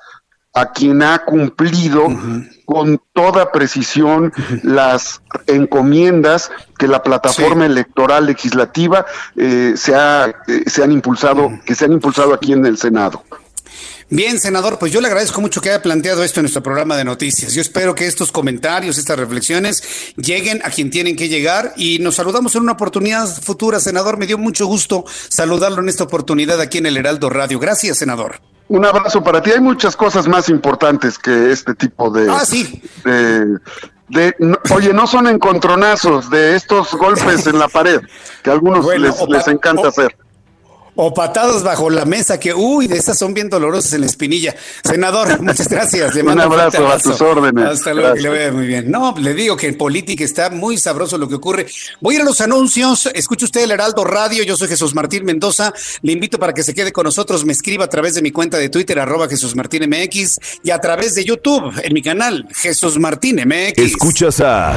a quien ha cumplido con toda precisión las encomiendas que la plataforma electoral legislativa eh, se, ha, eh, se han impulsado, que se han impulsado aquí en el Senado. Bien, senador, pues yo le agradezco mucho que haya planteado esto en nuestro programa de noticias. Yo espero que estos comentarios, estas reflexiones lleguen a quien tienen que llegar y nos saludamos en una oportunidad futura, senador. Me dio mucho gusto saludarlo en esta oportunidad aquí en el Heraldo Radio. Gracias, senador. Un abrazo para ti. Hay muchas cosas más importantes que este tipo de. Ah, sí. De, oye, no son encontronazos de estos golpes en la pared que a algunos les, encanta hacer o patadas bajo la mesa, que uy, de estas son bien dolorosas en la espinilla. Senador, <laughs> muchas gracias. Le un, abrazo, a tus órdenes. Hasta luego, que le vaya muy bien. No, le digo que en política está muy sabroso lo que ocurre. Voy a ir a los anuncios. Escuche usted el Heraldo Radio. Yo soy Jesús Martín Mendoza. Le invito para que se quede con nosotros. Me escriba a través de mi cuenta de Twitter, arroba Jesús Martín MX, y a través de YouTube, en mi canal, Jesús Martín MX. Escuchas a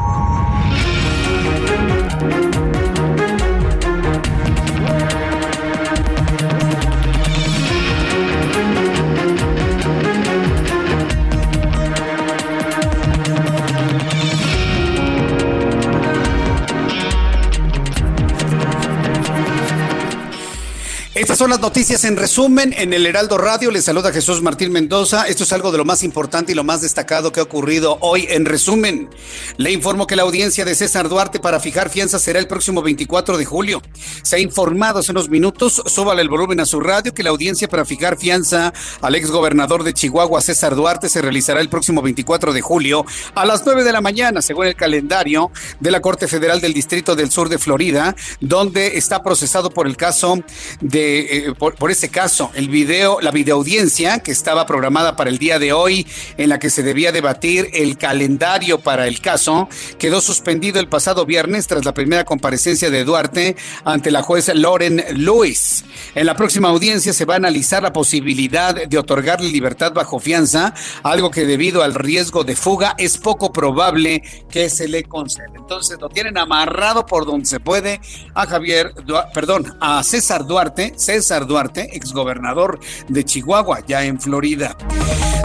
Estas son las noticias en resumen en el Heraldo Radio. Les saluda Jesús Martín Mendoza. Esto es algo de lo más importante y lo más destacado que ha ocurrido hoy en resumen. Le informo que la audiencia de César Duarte para fijar fianza será el próximo 24 de julio. Se ha informado hace unos minutos, súbale el volumen a su radio, que la audiencia para fijar fianza al exgobernador de Chihuahua, César Duarte, se realizará el próximo 24 de julio a las 9 de la mañana, según el calendario de la Corte Federal del Distrito del Sur de Florida, donde está procesado por el caso de eh, por, ese caso, el video, la videoaudiencia que estaba programada para el día de hoy, en la que se debía debatir el calendario para el caso, quedó suspendido el pasado viernes tras la primera comparecencia de Duarte ante la jueza Lauren Lewis. En la próxima audiencia se va a analizar la posibilidad de otorgarle libertad bajo fianza, algo que debido al riesgo de fuga es poco probable que se le conceda. Entonces lo tienen amarrado por donde se puede a Javier, perdón, a César Duarte, César Duarte, exgobernador de Chihuahua, ya en Florida.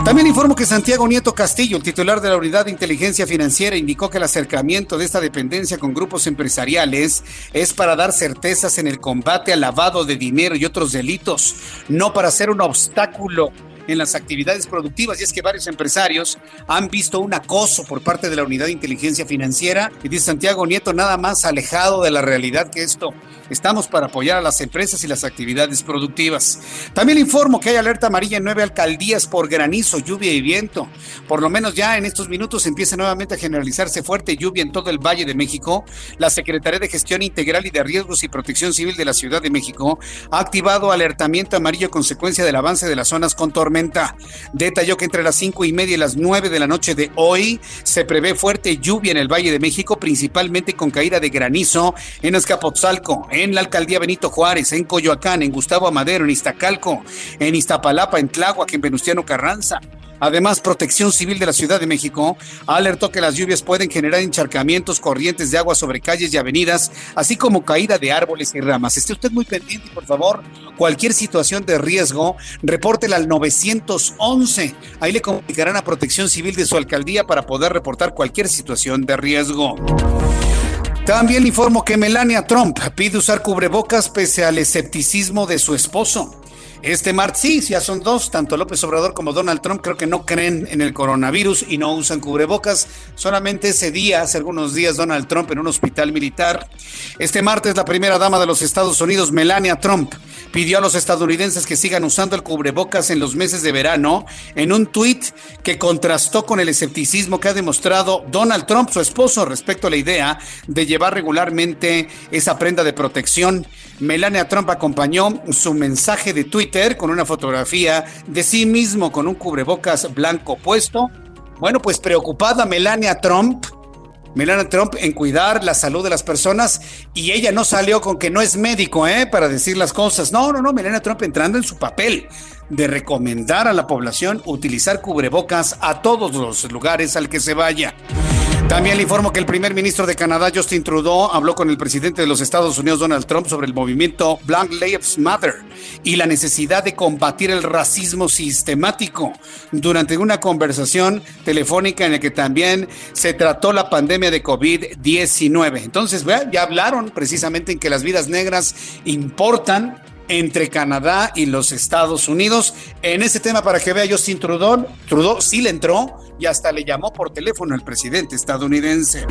También informo que Santiago Nieto Castillo, el titular de la Unidad de Inteligencia Financiera, indicó que el acercamiento de esta dependencia con grupos empresariales es para dar certezas en el combate al lavado de dinero y otros delitos, no para ser un obstáculo en las actividades productivas. Y es que varios empresarios han visto un acoso por parte de la Unidad de Inteligencia Financiera. Y dice Santiago Nieto, nada más alejado de la realidad que esto. Estamos para apoyar a las empresas y las actividades productivas. También informo que hay alerta amarilla en nueve alcaldías por granizo, lluvia y viento. Por lo menos ya en estos minutos empieza nuevamente a generalizarse fuerte lluvia en todo el Valle de México. La Secretaría de Gestión Integral y de Riesgos y Protección Civil de la Ciudad de México ha activado alertamiento amarillo consecuencia del avance de las zonas con tormenta. Detalló que entre las cinco y media y las nueve de la noche de hoy se prevé fuerte lluvia en el Valle de México, principalmente con caída de granizo en Escapotzalco en la alcaldía Benito Juárez, en Coyoacán, en Gustavo Amadero, en Iztacalco, en Iztapalapa, en Tláhuac, en Venustiano Carranza. Además, Protección Civil de la Ciudad de México alertó que las lluvias pueden generar encharcamientos, corrientes de agua sobre calles y avenidas, así como caída de árboles y ramas. Esté usted muy pendiente, por favor. Cualquier situación de riesgo, repórtela al 911. Ahí le comunicarán a Protección Civil de su alcaldía para poder reportar cualquier situación de riesgo. También le informo que Melania Trump pide usar cubrebocas pese al escepticismo de su esposo. Este martes sí, ya son dos, tanto López Obrador como Donald Trump creo que no creen en el coronavirus y no usan cubrebocas. Solamente ese día, hace algunos días, Donald Trump en un hospital militar. Este martes la primera dama de los Estados Unidos, Melania Trump, pidió a los estadounidenses que sigan usando el cubrebocas en los meses de verano en un tuit que contrastó con el escepticismo que ha demostrado Donald Trump, su esposo, respecto a la idea de llevar regularmente esa prenda de protección. Melania Trump acompañó su mensaje de Twitter con una fotografía de sí mismo con un cubrebocas blanco puesto. Bueno, pues preocupada Melania Trump, Melania Trump en cuidar la salud de las personas y ella no salió con que no es médico, ¿eh? Para decir las cosas. No, no, no, Melania Trump entrando en su papel de recomendar a la población utilizar cubrebocas a todos los lugares al que se vaya. También le informo que el primer ministro de Canadá, Justin Trudeau, habló con el presidente de los Estados Unidos, Donald Trump, sobre el movimiento Black Lives Matter y la necesidad de combatir el racismo sistemático durante una conversación telefónica en la que también se trató la pandemia de COVID-19. Entonces, ya hablaron precisamente en que las vidas negras importan entre Canadá y los Estados Unidos. En ese tema, para que vea Justin Trudeau, Trudeau sí le entró y hasta le llamó por teléfono al presidente estadounidense.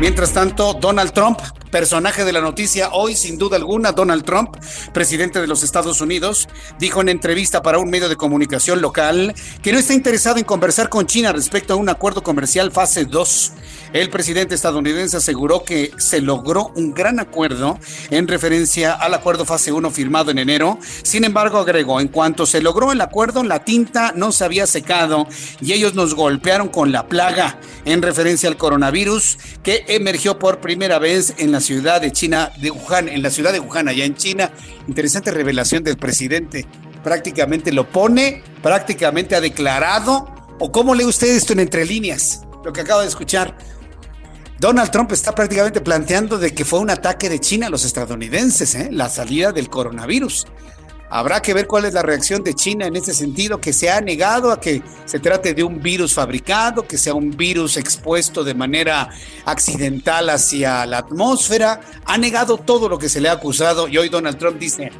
Mientras tanto, Donald Trump, personaje de la noticia hoy, sin duda alguna, Donald Trump, presidente de los Estados Unidos, dijo en entrevista para un medio de comunicación local que no está interesado en conversar con China respecto a un acuerdo comercial fase 2. El presidente estadounidense aseguró que se logró un gran acuerdo en referencia al acuerdo fase 1 firmado en enero. Sin embargo, agregó, en cuanto se logró el acuerdo, la tinta no se había secado y ellos nos golpearon con la plaga en referencia al coronavirus que emergió por primera vez en la ciudad de China, de Wuhan, en la ciudad de Wuhan, allá en China. Interesante revelación del presidente. Prácticamente lo pone, prácticamente ha declarado. ¿O cómo lee usted esto en entre líneas? Lo que acaba de escuchar. Donald Trump está prácticamente planteando de que fue un ataque de China a los estadounidenses, ¿eh? la salida del coronavirus. Habrá que ver cuál es la reacción de China en ese sentido, que se ha negado a que se trate de un virus fabricado, que sea un virus expuesto de manera accidental hacia la atmósfera. Ha negado todo lo que se le ha acusado y hoy Donald Trump dice,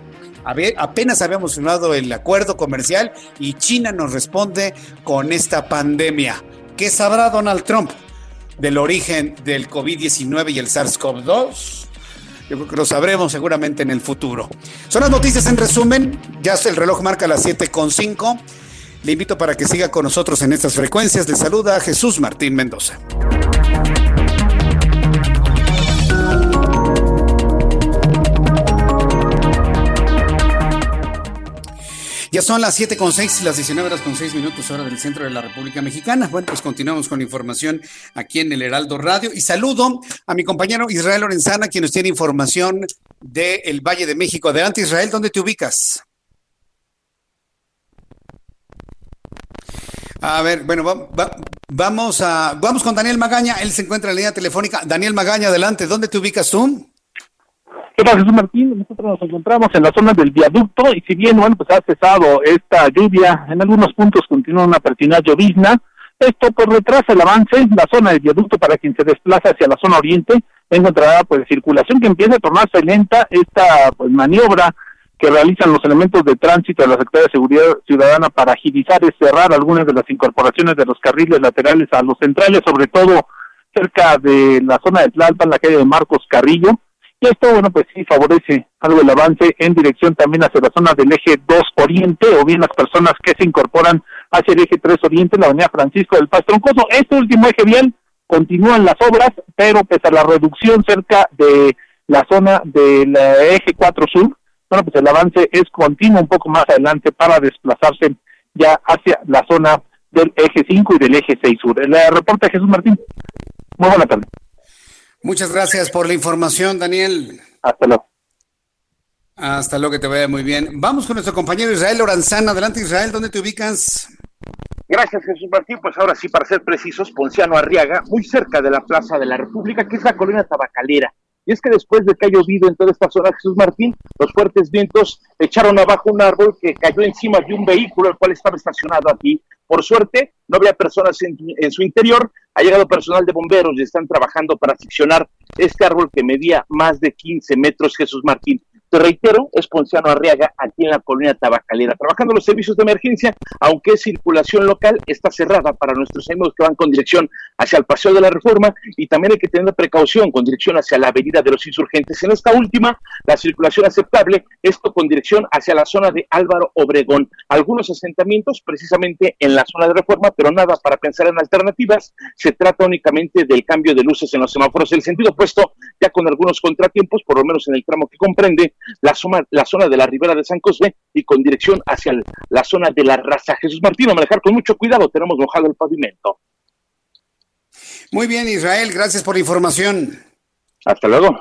apenas habíamos firmado el acuerdo comercial y China nos responde con esta pandemia. ¿Qué sabrá Donald Trump? Del origen del COVID-19 y el SARS-CoV-2? Yo creo que lo sabremos seguramente en el futuro. Son las noticias en resumen. Ya el reloj marca las 7.5. Le invito para que siga con nosotros en estas frecuencias. Le saluda Jesús Martín Mendoza. Ya son las 7 con 6, las 19 horas con 6 minutos hora del centro de la República Mexicana. Bueno, pues continuamos con información aquí en el Heraldo Radio y saludo a mi compañero Israel Lorenzana, quien nos tiene información del Valle de México. Adelante Israel, ¿dónde te ubicas? A ver, bueno, vamos a vamos con Daniel Magaña, él se encuentra en la línea telefónica. Daniel Magaña, adelante, ¿dónde te ubicas tú? ¿Qué Jesús Martín? Nosotros nos encontramos en la zona del viaducto y si bien, bueno, pues ha cesado esta lluvia, en algunos puntos continúa una pertinaz llovizna, esto pues retrasa el avance, la zona del viaducto para quien se desplaza hacia la zona oriente encontrará pues circulación que empieza a tornarse lenta, esta pues maniobra que realizan los elementos de tránsito de la Secretaría de Seguridad Ciudadana para agilizar y cerrar algunas de las incorporaciones de los carriles laterales a los centrales, sobre todo cerca de la zona de Tlalpan, la calle de Marcos Carrillo, y esto, bueno, pues sí favorece algo el avance en dirección también hacia la zona del eje 2 Oriente o bien las personas que se incorporan hacia el eje 3 Oriente, la avenida Francisco del Paz Troncoso. Este último eje bien continúan las obras, pero pese a la reducción cerca de la zona del eh, eje 4 Sur, bueno, pues el avance es continuo un poco más adelante para desplazarse ya hacia la zona del eje 5 y del eje 6 Sur. El eh, reporte Jesús Martín. Muy buena tarde. Muchas gracias por la información, Daniel. Hasta luego. Hasta luego, que te vaya muy bien. Vamos con nuestro compañero Israel Oranzana. Adelante, Israel, ¿dónde te ubicas? Gracias, Jesús Martín. Pues ahora sí, para ser precisos, Ponciano Arriaga, muy cerca de la Plaza de la República, que es la colonia tabacalera. Y es que después de que ha llovido en toda esta zona, Jesús Martín, los fuertes vientos echaron abajo un árbol que cayó encima de un vehículo, el cual estaba estacionado aquí. Por suerte, no había personas en, su interior. Ha llegado personal de bomberos y están trabajando para seccionar este árbol que medía más de 15 metros, Jesús Martín. Te reitero, es Ponciano Arriaga, aquí en la colonia Tabacalera, trabajando los servicios de emergencia, aunque es circulación local, está cerrada para nuestros amigos que van con dirección hacia el Paseo de la Reforma y también hay que tener precaución con dirección hacia la Avenida de los Insurgentes. En esta última, la circulación aceptable, esto con dirección hacia la zona de Álvaro Obregón. Algunos asentamientos precisamente en la zona de Reforma, pero nada para pensar en alternativas. Se trata únicamente del cambio de luces en los semáforos. El sentido opuesto, ya con algunos contratiempos, por lo menos en el tramo que comprende la zona, la zona de la ribera de San Cosme y con dirección hacia la zona de la raza. Jesús Martín, a manejar con mucho cuidado, tenemos mojado el pavimento. Muy bien, Israel, gracias por la información. Hasta luego.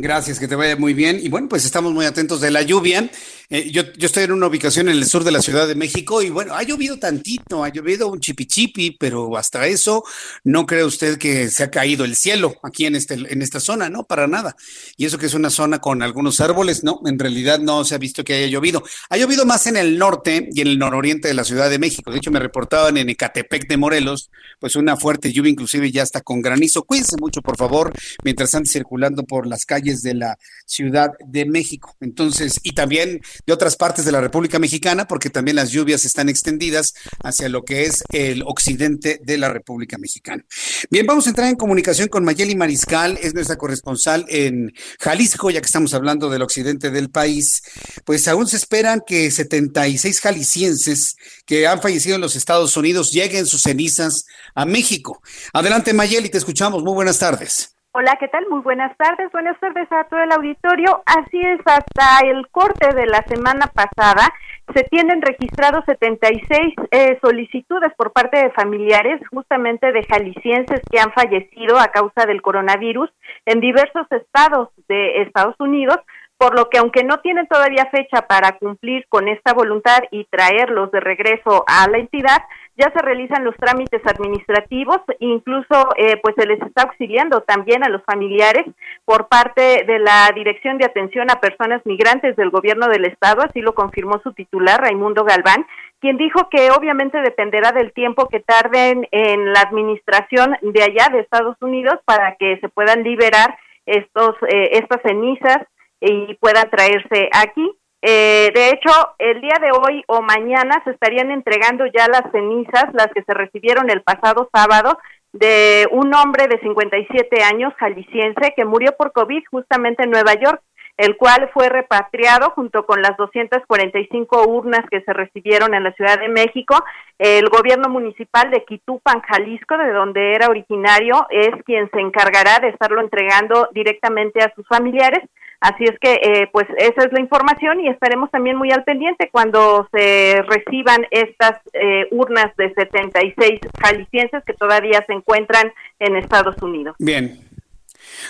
Gracias, que te vaya muy bien. Y bueno, pues estamos muy atentos de la lluvia. Eh, yo, yo, estoy en una ubicación en el sur de la Ciudad de México y bueno, ha llovido tantito, ha llovido un chipichipi, pero hasta eso no cree usted que se ha caído el cielo aquí en, este, en esta zona, no, para nada. Y eso que es una zona con algunos árboles, no, en realidad no se ha visto que haya llovido. Ha llovido más en el norte y en el nororiente de la Ciudad de México. De hecho, me reportaban en Ecatepec de Morelos, pues una fuerte lluvia, inclusive ya está con granizo. Cuídense mucho, por favor, mientras están circulando por las calles de la Ciudad de México. Entonces, y también de otras partes de la República Mexicana, porque también las lluvias están extendidas hacia lo que es el occidente de la República Mexicana. Bien, vamos a entrar en comunicación con Mayeli Mariscal, es nuestra corresponsal en Jalisco, ya que estamos hablando del occidente del país. Pues aún se esperan que 76 jaliscienses que han fallecido en los Estados Unidos lleguen sus cenizas a México. Adelante, Mayeli, te escuchamos. Muy buenas tardes. Hola, ¿qué tal? Muy buenas tardes. Buenas tardes a todo el auditorio. Así es, hasta el corte de la semana pasada se tienen registrados 76 eh, solicitudes por parte de familiares justamente de jaliscienses que han fallecido a causa del coronavirus en diversos estados de Estados Unidos, por lo que aunque no tienen todavía fecha para cumplir con esta voluntad y traerlos de regreso a la entidad, ya se realizan los trámites administrativos, incluso eh, pues se les está auxiliando también a los familiares por parte de la Dirección de Atención a Personas Migrantes del Gobierno del Estado, así lo confirmó su titular, Raimundo Galván, quien dijo que obviamente dependerá del tiempo que tarden en la administración de allá de Estados Unidos para que se puedan liberar estos eh, estas cenizas y puedan traerse aquí. Eh, de hecho, el día de hoy o mañana se estarían entregando ya las cenizas, las que se recibieron el pasado sábado, de un hombre de 57 años, jalisciense, que murió por COVID justamente en Nueva York, el cual fue repatriado junto con las 245 urnas que se recibieron en la Ciudad de México. El gobierno municipal de Quitupan, Jalisco, de donde era originario, es quien se encargará de estarlo entregando directamente a sus familiares Así es que, eh, pues esa es la información y estaremos también muy al pendiente cuando se reciban estas eh, urnas de 76 jaliscienses que todavía se encuentran en Estados Unidos. Bien,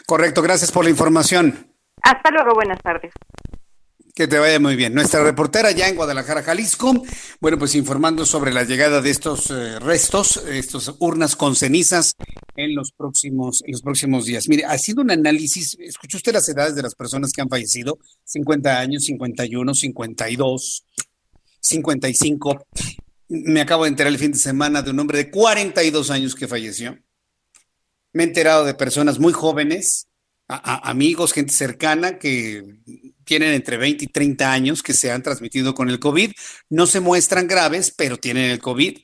correcto, gracias por la información. Hasta luego, buenas tardes. Que te vaya muy bien. Nuestra reportera ya en Guadalajara, Jalisco, bueno, pues informando sobre la llegada de estos eh, restos, estos urnas con cenizas en los próximos, en los próximos días. Mire, ha sido un análisis, escuchó usted las edades de las personas que han fallecido, 50 años, 51, 52, 55. Me acabo de enterar el fin de semana de un hombre de 42 años que falleció. Me he enterado de personas muy jóvenes, amigos, gente cercana que tienen entre 20 y 30 años que se han transmitido con el COVID. No se muestran graves, pero tienen el COVID.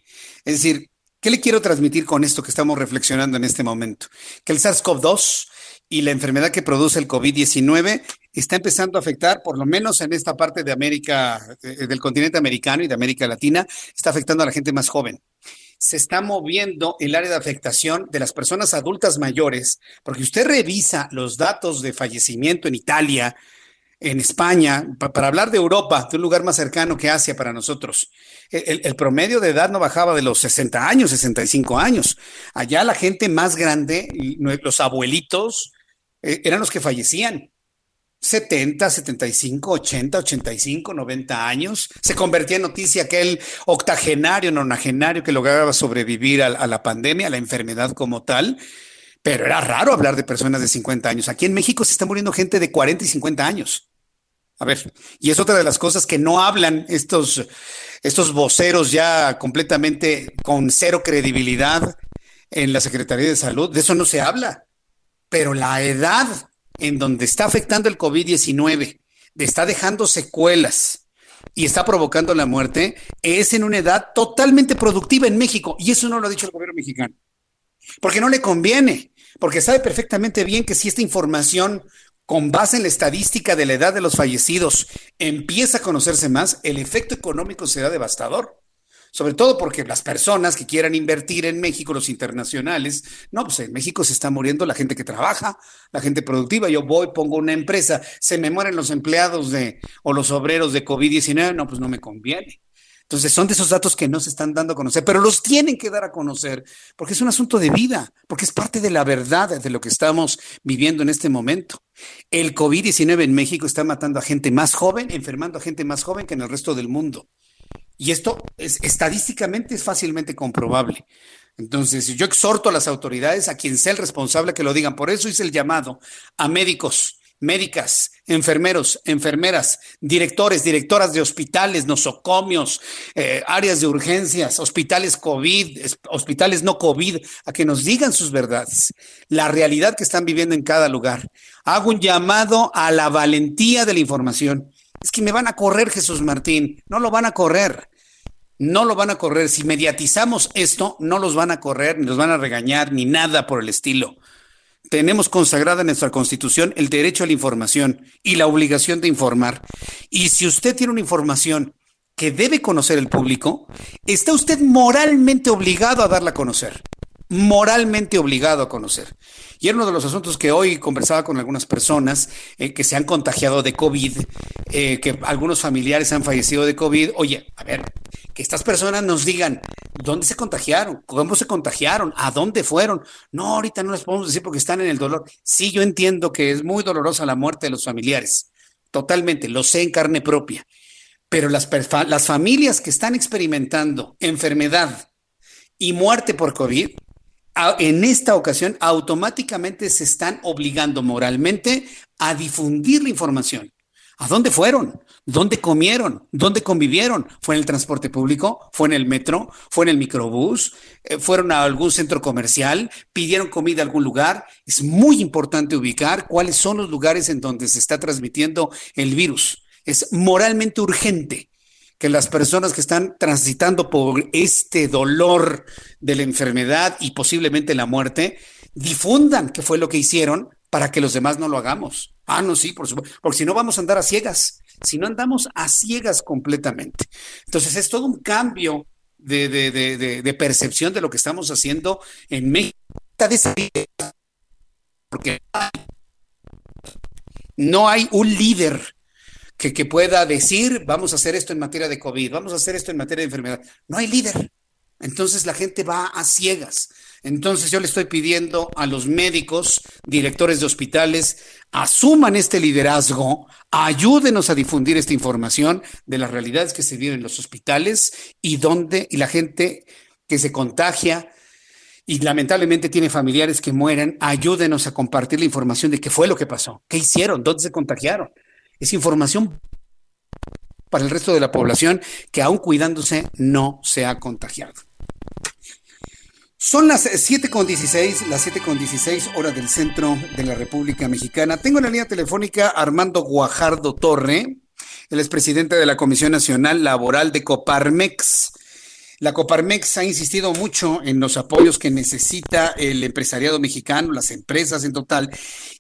Es decir, ¿qué le quiero transmitir con esto que estamos reflexionando en este momento? Que el SARS-CoV-2 y la enfermedad que produce el COVID-19 está empezando a afectar, por lo menos en esta parte de América, eh, del continente americano y de América Latina, está afectando a la gente más joven se está moviendo el área de afectación de las personas adultas mayores, porque usted revisa los datos de fallecimiento en Italia, en España, para hablar de Europa, de un lugar más cercano que Asia para nosotros, el, promedio de edad no bajaba de los 60 años, 65 años. Allá la gente más grande, los abuelitos, eh, eran los que fallecían. 70, 75, 80, 85, 90 años. Se convertía en noticia aquel octogenario, nonagenario que lograba sobrevivir a, a, la pandemia, a la enfermedad como tal. Pero era raro hablar de personas de 50 años. Aquí en México se está muriendo gente de 40 y 50 años. A ver, y es otra de las cosas que no hablan estos, estos voceros ya completamente con cero credibilidad en la Secretaría de Salud. De eso no se habla. pero la edad en donde está afectando el COVID-19, está dejando secuelas y está provocando la muerte, es en una edad totalmente productiva en México. Y eso no lo ha dicho el gobierno mexicano. Porque no le conviene, porque sabe perfectamente bien que si esta información con base en la estadística de la edad de los fallecidos empieza a conocerse más, el efecto económico será devastador sobre todo porque las personas que quieran invertir en México, los internacionales, no, pues en México se está muriendo la gente que trabaja, la gente productiva. Yo voy, pongo una empresa, se me mueren los empleados de o los obreros de COVID-19, no, pues no me conviene. Entonces son de esos datos que no se están dando a conocer, pero los tienen que dar a conocer porque es un asunto de vida, porque es parte de la verdad de lo que estamos viviendo en este momento. El COVID-19 en México está matando a gente más joven, enfermando a gente más joven que en el resto del mundo. Y esto es, estadísticamente es fácilmente comprobable. Entonces, yo exhorto a las autoridades, a quien sea el responsable, que lo digan. Por eso hice el llamado a médicos, médicas, enfermeros, enfermeras, directores, directoras de hospitales, nosocomios, eh, áreas de urgencias, hospitales COVID, hospitales no COVID, a que nos digan sus verdades, la realidad que están viviendo en cada lugar. Hago un llamado a la valentía de la información. Es que me van a correr, Jesús Martín, no lo van a correr no lo van a correr. Si mediatizamos esto, no los van a correr, ni los van a regañar, ni nada por el estilo. Tenemos consagrada en nuestra Constitución el derecho a la información y la obligación de informar. Y si usted tiene una información que debe conocer el público, está usted moralmente obligado a darla a conocer. Moralmente obligado a conocer. Y era uno de los asuntos que hoy conversaba con algunas personas eh, que se han contagiado de COVID, eh, que algunos familiares han fallecido de COVID. Oye, a ver, que estas personas nos digan dónde se contagiaron, cómo se contagiaron, a dónde fueron. No, ahorita no les podemos decir porque están en el dolor. Sí, yo entiendo que es muy dolorosa la muerte de los familiares. Totalmente, lo sé en carne propia. Pero las, las familias que están experimentando enfermedad y muerte por COVID, en esta ocasión automáticamente se están obligando moralmente a difundir la información. ¿A dónde fueron? ¿Dónde comieron? ¿Dónde convivieron? ¿Fue en el transporte público? ¿Fue en el metro? ¿Fue en el microbús? Eh, ¿Fueron a algún centro comercial? ¿Pidieron comida a algún lugar? Es muy importante ubicar cuáles son los lugares en donde se está transmitiendo el virus. Es moralmente urgente que las personas que están transitando por este dolor de la enfermedad y posiblemente la muerte difundan qué fue lo que hicieron para que los demás no lo hagamos. Ah, no, sí, por supuesto, porque si no vamos a andar a ciegas, si no andamos a ciegas completamente. Entonces es todo un cambio de, de percepción de lo que estamos haciendo en México. Porque no hay un líder que, pueda decir, vamos a hacer esto en materia de COVID, vamos a hacer esto en materia de enfermedad. No hay líder. Entonces la gente va a ciegas. Entonces yo le estoy pidiendo a los médicos, directores de hospitales, asuman este liderazgo, ayúdenos a difundir esta información de las realidades que se viven en los hospitales y dónde y la gente que se contagia y lamentablemente tiene familiares que mueren, ayúdenos a compartir la información de qué fue lo que pasó, qué hicieron, dónde se contagiaron es información para el resto de la población que aún cuidándose no se ha contagiado. Son las 7.16, las 7.16 horas del centro de la República Mexicana. Tengo en la línea telefónica Armando Guajardo Torre, el expresidente de la Comisión Nacional Laboral de Coparmex. La Coparmex ha insistido mucho en los apoyos que necesita el empresariado mexicano, las empresas en total.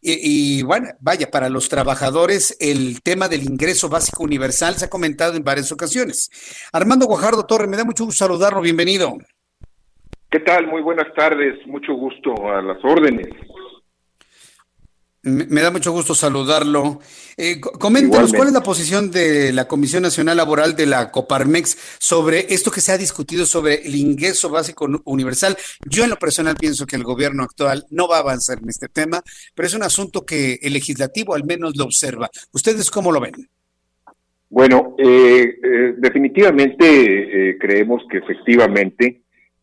Y, bueno, vaya, para los trabajadores el tema del ingreso básico universal se ha comentado en varias ocasiones. Armando Guajardo Torre, me da mucho gusto saludarlo, bienvenido. ¿Qué tal? Muy buenas tardes, mucho gusto a las órdenes. Me, da mucho gusto saludarlo. Eh, coméntanos, ¿cuál es la posición de la Comisión Nacional Laboral de la Coparmex sobre esto que se ha discutido sobre el ingreso básico universal? Yo en lo personal pienso que el gobierno actual no va a avanzar en este tema, pero es un asunto que el legislativo al menos lo observa. ¿Ustedes cómo lo ven? Bueno, eh, eh, definitivamente eh, creemos que efectivamente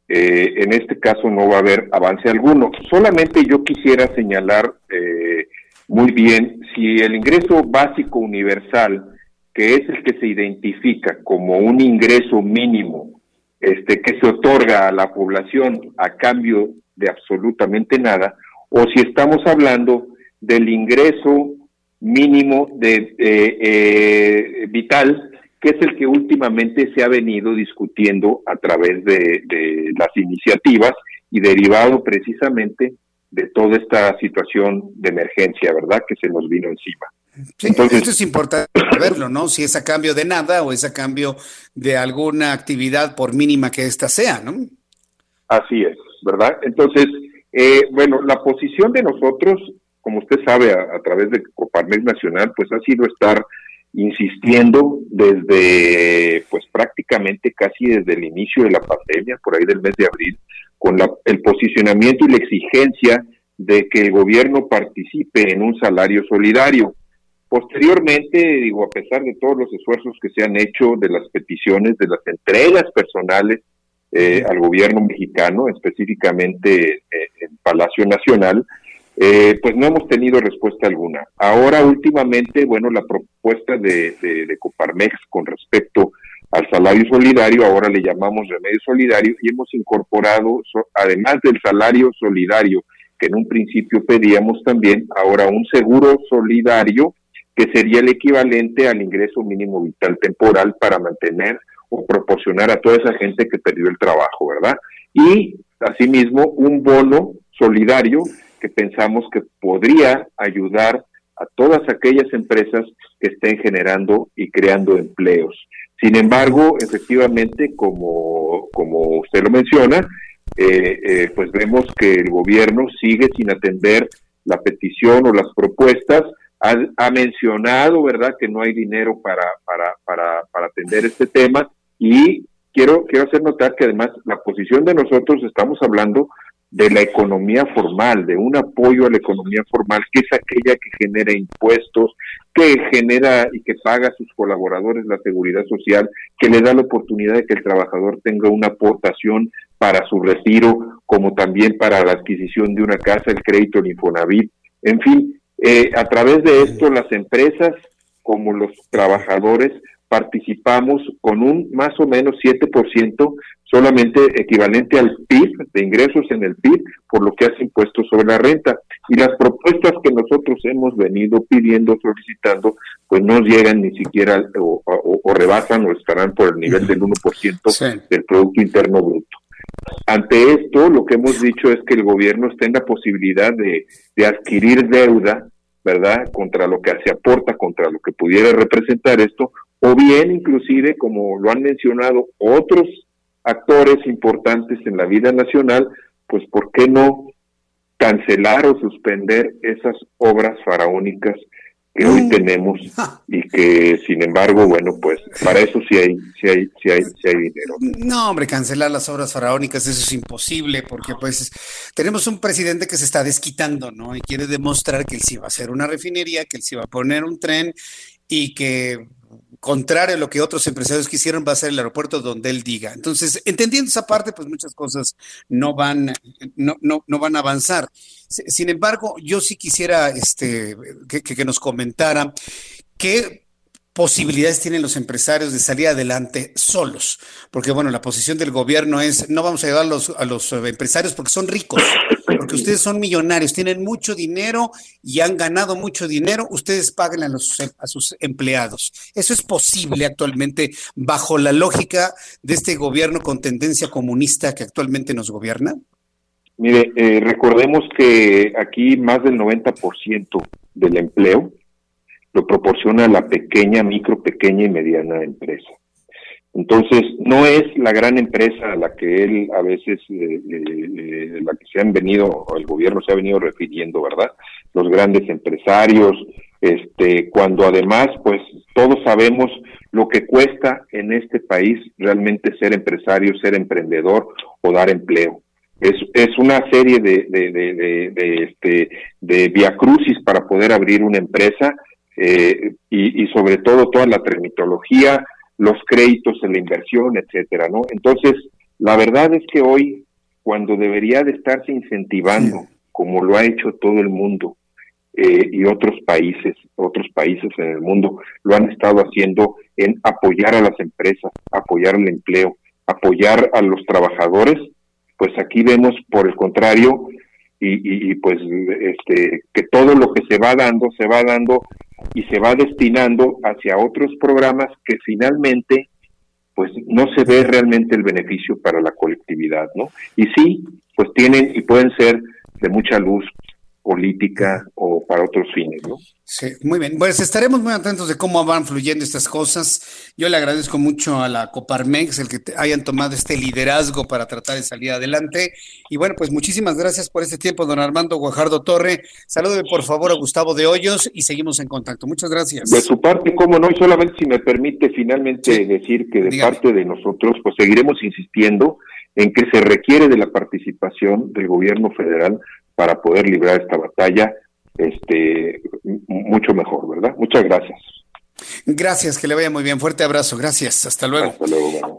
eh, en este caso no va a haber avance alguno. Solamente yo quisiera señalar eh, muy bien si el ingreso básico universal, que es el que se identifica como un ingreso mínimo, este que se otorga a la población a cambio de absolutamente nada, o si estamos hablando del ingreso mínimo de eh, vital, que es el que últimamente se ha venido discutiendo a través de, las iniciativas y derivado precisamente de toda esta situación de emergencia, ¿verdad? Que se nos vino encima. Entonces, esto es importante verlo, ¿no? Si es a cambio de nada o es a cambio de alguna actividad, por mínima que ésta sea, ¿no? Así es, ¿verdad? Entonces, eh, bueno, la posición de nosotros, como usted sabe, a, través de Coparmex Nacional, pues ha sido estar insistiendo desde, pues prácticamente casi desde el inicio de la pandemia, por ahí del mes de abril, con el posicionamiento y la exigencia de que el gobierno participe en un salario solidario. Posteriormente, digo, a pesar de todos los esfuerzos que se han hecho, de las peticiones, de las entregas personales eh, al gobierno mexicano, específicamente eh, en Palacio Nacional, eh, pues no hemos tenido respuesta alguna. Ahora, últimamente, bueno, la propuesta de, de, Coparmex con respecto al salario solidario, ahora le llamamos remedio solidario, y hemos incorporado, además del salario solidario, que en un principio pedíamos también, ahora un seguro solidario, que sería el equivalente al ingreso mínimo vital temporal para mantener o proporcionar a toda esa gente que perdió el trabajo, ¿verdad? Y asimismo un bono solidario que pensamos que podría ayudar a todas aquellas empresas que estén generando y creando empleos. Sin embargo, efectivamente, como, como usted lo menciona, eh, eh, pues vemos que el gobierno sigue sin atender la petición o las propuestas. Ha, mencionado, ¿verdad?, que no hay dinero para, para, para, para atender este tema y quiero, quiero hacer notar que además la posición de nosotros estamos hablando de la economía formal, de un apoyo a la economía formal, que es aquella que genera impuestos, que genera y que paga a sus colaboradores la seguridad social, que le da la oportunidad de que el trabajador tenga una aportación para su retiro, como también para la adquisición de una casa, el crédito, el Infonavit, en fin, eh, a través de esto las empresas como los trabajadores participamos con un más o menos 7% solamente equivalente al PIB, de ingresos en el PIB, por lo que hace impuestos sobre la renta. Y las propuestas que nosotros hemos venido pidiendo, solicitando, pues no llegan ni siquiera o, rebasan o estarán por el nivel del 1% del Producto Interno Bruto. Ante esto, lo que hemos dicho es que el gobierno tenga posibilidad de, de adquirir deuda, ¿verdad?, contra lo que se aporta, contra lo que pudiera representar esto, o bien inclusive, como lo han mencionado otros actores importantes en la vida nacional, pues ¿por qué no cancelar o suspender esas obras faraónicas que hoy mm. tenemos y que sin embargo, bueno, pues para eso sí hay, sí hay, sí hay, sí hay dinero. No, hombre, cancelar las obras faraónicas, eso es imposible, porque pues tenemos un presidente que se está desquitando, ¿no? Y quiere demostrar que él sí va a hacer una refinería, que él sí va a poner un tren y que contrario a lo que otros empresarios quisieron, va a ser el aeropuerto donde él diga. Entonces, entendiendo esa parte, pues muchas cosas no van, no, no, no van a avanzar. Sin embargo, yo sí quisiera este, que, nos comentara qué posibilidades tienen los empresarios de salir adelante solos, porque bueno, la posición del gobierno es no vamos a ayudar a los, a los empresarios porque son ricos, porque ustedes son millonarios, tienen mucho dinero y han ganado mucho dinero, ustedes paguen a sus empleados. Eso es posible actualmente bajo la lógica de este gobierno con tendencia comunista que actualmente nos gobierna. Mire, eh, recordemos que aquí más del 90% del empleo lo proporciona la pequeña, micro, pequeña y mediana empresa. Entonces, no es la gran empresa a la que él a veces, eh, eh, eh, la que se han venido, el gobierno se ha venido refiriendo, ¿verdad? Los grandes empresarios, este, cuando además, pues todos sabemos lo que cuesta en este país realmente ser empresario, ser emprendedor o dar empleo. Es, es una serie de, de, de, de, este, de viacrucis para poder abrir una empresa eh, y, sobre todo toda la termitología, los créditos en la inversión, etcétera, ¿no? Entonces, la verdad es que hoy, cuando debería de estarse incentivando, como lo ha hecho todo el mundo eh, y otros países, otros países en el mundo lo han estado haciendo en apoyar a las empresas, apoyar el empleo, apoyar a los trabajadores, pues aquí vemos, por el contrario, y, y, pues este que todo lo que se va dando se va dando y se va destinando hacia otros programas que finalmente pues no se ve realmente el beneficio para la colectividad, ¿no? Y sí, pues tienen y pueden ser de mucha luz política o para otros fines, ¿no? Sí, muy bien. Pues estaremos muy atentos de cómo van fluyendo estas cosas. Yo le agradezco mucho a la Coparmex el que hayan tomado este liderazgo para tratar de salir adelante. Y bueno, pues muchísimas gracias por este tiempo, don Armando Guajardo Torre. Salúdeme por favor a Gustavo de Hoyos y seguimos en contacto. Muchas gracias. De su parte, cómo no, y solamente si me permite finalmente decir que de parte de nosotros, pues seguiremos insistiendo en que se requiere de la participación del gobierno federal para poder librar esta batalla este mucho mejor, ¿verdad? Muchas gracias. Gracias, que le vaya muy bien. Fuerte abrazo, gracias. Hasta luego.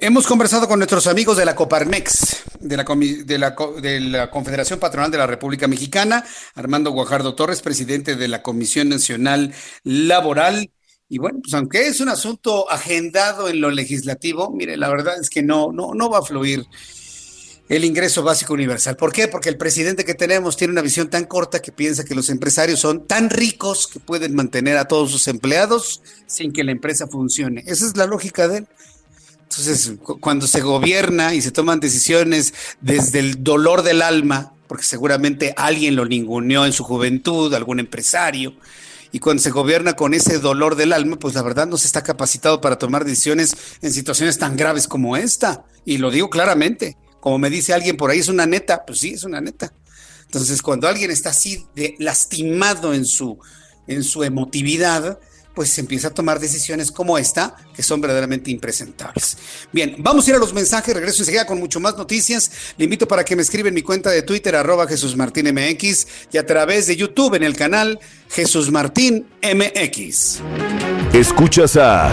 Hemos conversado con nuestros amigos de la Coparmex, de la, de, la, de la Confederación Patronal de la República Mexicana, Armando Guajardo Torres, presidente de la Comisión Nacional Laboral. Y bueno, pues aunque es un asunto agendado en lo legislativo, mire, la verdad es que no, no, no va a fluir el ingreso básico universal. ¿Por qué? Porque el presidente que tenemos tiene una visión tan corta que piensa que los empresarios son tan ricos que pueden mantener a todos sus empleados sin que la empresa funcione. Esa es la lógica de él. Entonces, cuando se gobierna y se toman decisiones desde el dolor del alma, porque seguramente alguien lo ninguneó en su juventud, algún empresario, y cuando se gobierna con ese dolor del alma, pues la verdad no se está capacitado para tomar decisiones en situaciones tan graves como esta. Y lo digo claramente como me dice alguien por ahí, es una neta, pues sí, es una neta. Entonces, cuando alguien está así lastimado en su, en su emotividad, pues se empieza a tomar decisiones como esta, que son verdaderamente impresentables. Bien, vamos a ir a los mensajes, regreso enseguida con mucho más noticias. Le invito para que me escriba en mi cuenta de Twitter, arroba Jesús y a través de YouTube en el canal Jesús Martín MX. Escuchas a...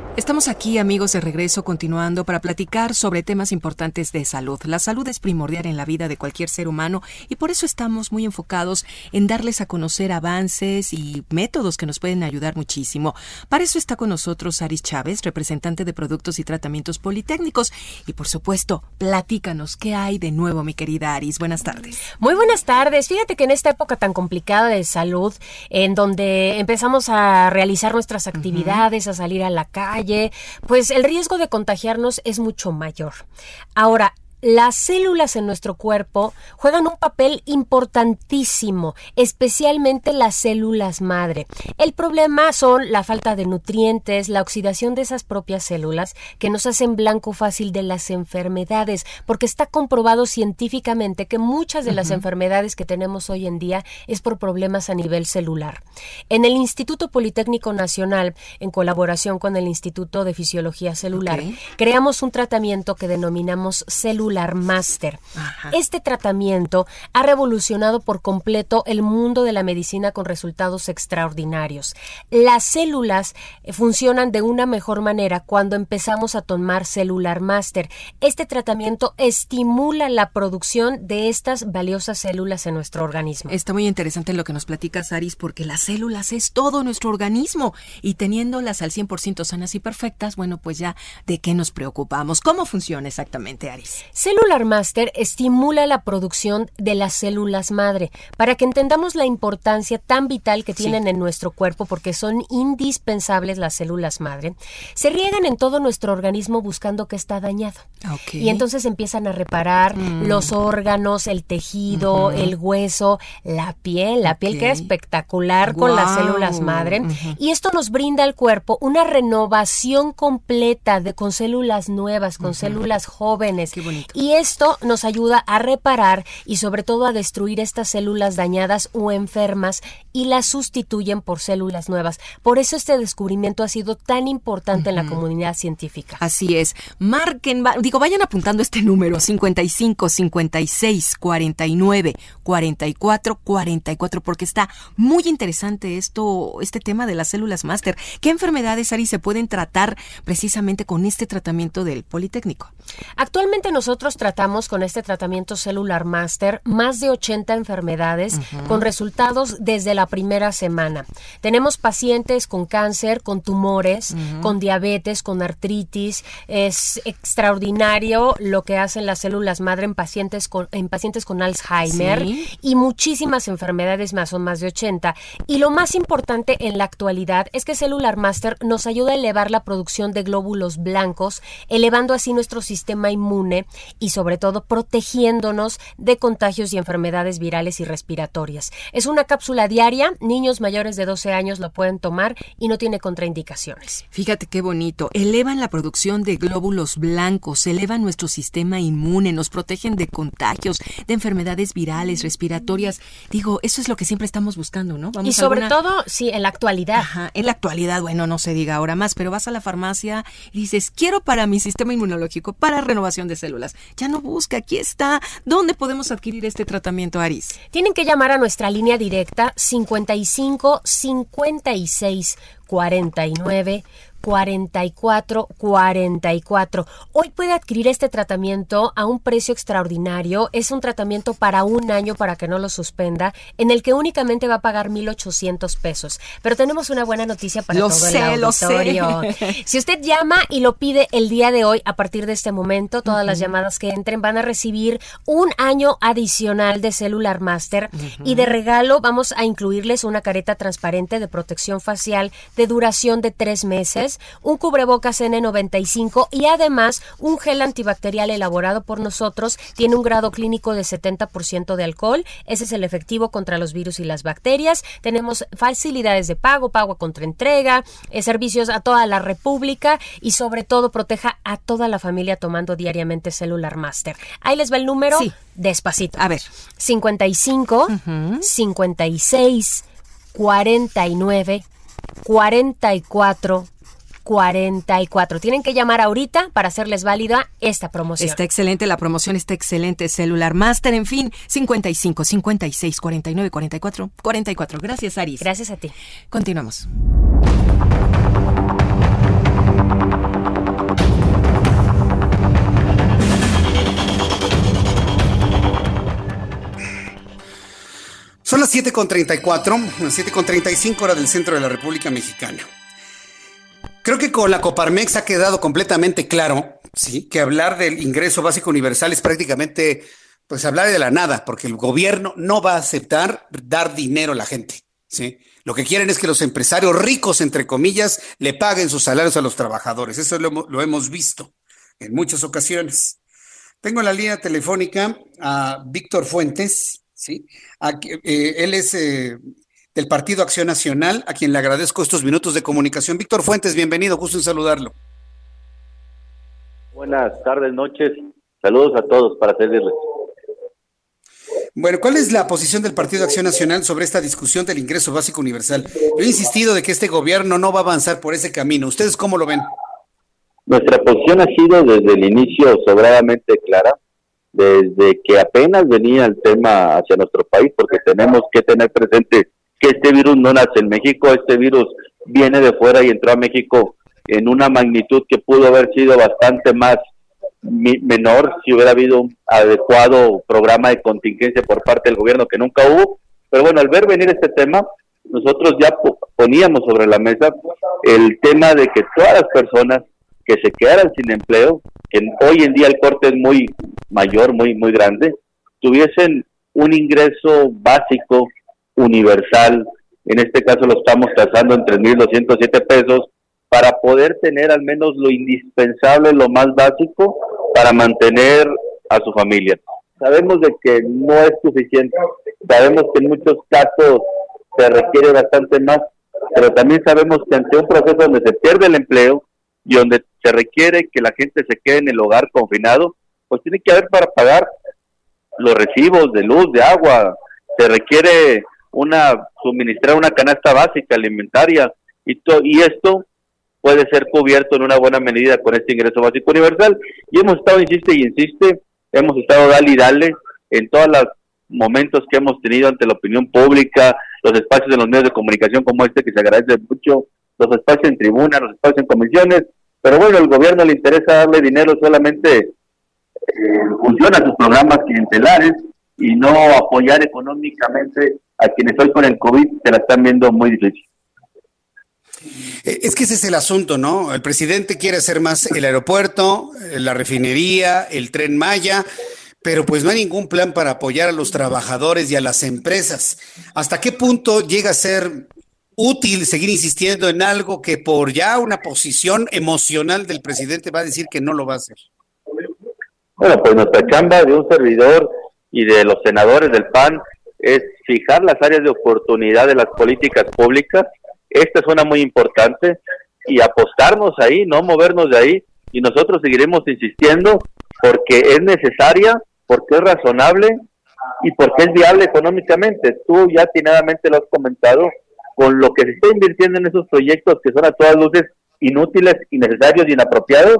Estamos aquí, amigos, de regreso, continuando para platicar sobre temas importantes de salud. La salud es primordial en la vida de cualquier ser humano y por eso estamos muy enfocados en darles a conocer avances y métodos que nos pueden ayudar muchísimo. Para eso está con nosotros Aris Chávez, representante de Productos y Tratamientos Politécnicos. Y por supuesto, platícanos qué hay de nuevo, mi querida Aris. Buenas tardes. Muy buenas tardes. Fíjate que en esta época tan complicada de salud, en donde empezamos a realizar nuestras actividades, a salir a la calle, pues el riesgo de contagiarnos es mucho mayor. Ahora, las células en nuestro cuerpo juegan un papel importantísimo, especialmente las células madre. El problema son la falta de nutrientes, la oxidación de esas propias células que nos hacen blanco fácil de las enfermedades, porque está comprobado científicamente que muchas de las enfermedades que tenemos hoy en día es por problemas a nivel celular. En el Instituto Politécnico Nacional, en colaboración con el Instituto de Fisiología Celular, creamos un tratamiento que denominamos celular Master. Este tratamiento ha revolucionado por completo el mundo de la medicina con resultados extraordinarios. Las células eh, funcionan de una mejor manera cuando empezamos a tomar Celular Master. Este tratamiento estimula la producción de estas valiosas células en nuestro organismo. Está muy interesante lo que nos platica Saris porque las células es todo nuestro organismo y teniéndolas al 100% sanas y perfectas, bueno, pues ya de qué nos preocupamos. ¿Cómo funciona exactamente, Aris? Cellular Master estimula la producción de las células madre para que entendamos la importancia tan vital que tienen en nuestro cuerpo porque son indispensables las células madre. Se riegan en todo nuestro organismo buscando que está dañado. Y entonces empiezan a reparar mm. los órganos, el tejido, el hueso, la piel, la piel queda espectacular con las células madre. Y esto nos brinda al cuerpo una renovación completa de con células nuevas, con células jóvenes. Qué bonito. Y esto nos ayuda a reparar y sobre todo a destruir estas células dañadas o enfermas y las sustituyen por células nuevas. Por eso este descubrimiento ha sido tan importante en la comunidad científica. Así es. Marquen, digo, vayan apuntando este número 55 56 49 44 44 porque está muy interesante esto este tema de las células máster. ¿Qué enfermedades Ari se pueden tratar precisamente con este tratamiento del Politécnico? Actualmente nosotros nosotros tratamos con este tratamiento Cellular Master más de 80 enfermedades con resultados desde la primera semana. Tenemos pacientes con cáncer, con tumores, con diabetes, con artritis. Es extraordinario lo que hacen las células madre en pacientes con, en pacientes con Alzheimer y muchísimas enfermedades más, son más de 80. Y lo más importante en la actualidad es que Cellular Master nos ayuda a elevar la producción de glóbulos blancos, elevando así nuestro sistema inmune y sobre todo protegiéndonos de contagios y enfermedades virales y respiratorias. Es una cápsula diaria, niños mayores de 12 años lo pueden tomar y no tiene contraindicaciones. Fíjate qué bonito, elevan la producción de glóbulos blancos, elevan nuestro sistema inmune, nos protegen de contagios, de enfermedades virales, respiratorias. Digo, eso es lo que siempre estamos buscando, ¿no? y sobre todo, sí, en la actualidad. Ajá, en la actualidad, bueno, no se diga ahora más, pero vas a la farmacia y dices, quiero para mi sistema inmunológico, para renovación de células. Ya no busca, aquí está. ¿Dónde podemos adquirir este tratamiento, Aris? Tienen que llamar a nuestra línea directa 55 56 49 44 44. Hoy puede adquirir este tratamiento a un precio extraordinario. Es un tratamiento para un año para que no lo suspenda, en el que únicamente va a pagar 1,800 pesos. Pero tenemos una buena noticia para todo el auditorio. Si usted llama y lo pide el día de hoy, a partir de este momento, todas las llamadas que entren van a recibir un año adicional de Cellular Master y de regalo vamos a incluirles una careta transparente de protección facial de duración de tres meses un cubrebocas N95 y además un gel antibacterial elaborado por nosotros. Tiene un grado clínico de 70% de alcohol. Ese es el efectivo contra los virus y las bacterias. Tenemos facilidades de pago, pago contra entrega, eh, servicios a toda la República y sobre todo proteja a toda la familia tomando diariamente Cellular Master. Ahí les va el número. Sí. Despacito. A ver. 55 56 49 44 44. Tienen que llamar ahorita para hacerles válida esta promoción. Está excelente, la promoción está excelente. Celular Master, en fin, 55, 56, 49, 44, 44. Gracias, Aris. Gracias a ti. Continuamos. Son las 7.34, las 7.35 hora del centro de la República Mexicana. Creo que con la Coparmex ha quedado completamente claro, sí, que hablar del ingreso básico universal es prácticamente, pues hablar de la nada, porque el gobierno no va a aceptar dar dinero a la gente, sí. Lo que quieren es que los empresarios ricos, entre comillas, le paguen sus salarios a los trabajadores. Eso lo, hemos visto en muchas ocasiones. Tengo en la línea telefónica a Víctor Fuentes, ¿sí? Eh, él es eh, del Partido Acción Nacional, a quien le agradezco estos minutos de comunicación. Víctor Fuentes, bienvenido, gusto en saludarlo. Buenas tardes, noches. Saludos a todos para servirles. Bueno, ¿cuál es la posición del Partido Acción Nacional sobre esta discusión del ingreso básico universal? Yo he insistido de que este gobierno no va a avanzar por ese camino. ¿Ustedes cómo lo ven? Nuestra posición ha sido desde el inicio sobradamente clara, desde que apenas venía el tema hacia nuestro país, porque tenemos que tener presente que este virus no nace en México, este virus viene de fuera y entró a México en una magnitud que pudo haber sido bastante más menor si hubiera habido un adecuado programa de contingencia por parte del gobierno que nunca hubo. Pero bueno, al ver venir este tema, nosotros ya poníamos sobre la mesa el tema de que todas las personas que se quedaran sin empleo, que hoy en día el corte es muy mayor, muy, muy grande, tuviesen un ingreso básico universal, en este caso lo estamos tasando en 3.207 pesos, para poder tener al menos lo indispensable, lo más básico, para mantener a su familia. Sabemos de que no es suficiente, sabemos que en muchos casos se requiere bastante más, pero también sabemos que ante un proceso donde se pierde el empleo y donde se requiere que la gente se quede en el hogar confinado, pues tiene que haber para pagar los recibos de luz, de agua, se requiere una suministrar una canasta básica alimentaria y, y esto puede ser cubierto en una buena medida con este ingreso básico universal. Y hemos estado, insiste y insiste, hemos estado dale y dale en todos los momentos que hemos tenido ante la opinión pública, los espacios de los medios de comunicación como este, que se agradece mucho, los espacios en tribuna, los espacios en comisiones, pero bueno, el gobierno le interesa darle dinero solamente eh, funciona sus programas clientelares y no apoyar económicamente a quienes hoy con el COVID se la están viendo muy difícil. Eh, es que ese es el asunto, ¿no? El presidente quiere hacer más el aeropuerto, eh, la refinería, el tren Maya, pero pues no hay ningún plan para apoyar a los trabajadores y a las empresas. ¿Hasta qué punto llega a ser útil seguir insistiendo en algo que por ya una posición emocional del presidente va a decir que no lo va a hacer? Bueno, pues nuestra chamba de un servidor y de los senadores del PAN es fijar las áreas de oportunidad de las políticas públicas. Esta es una muy importante y apostarnos ahí, no movernos de ahí. Y nosotros seguiremos insistiendo porque es necesaria, porque es razonable y porque es viable económicamente. Tú ya atinadamente lo has comentado, con lo que se está invirtiendo en esos proyectos que son a todas luces inútiles, innecesarios inapropiados,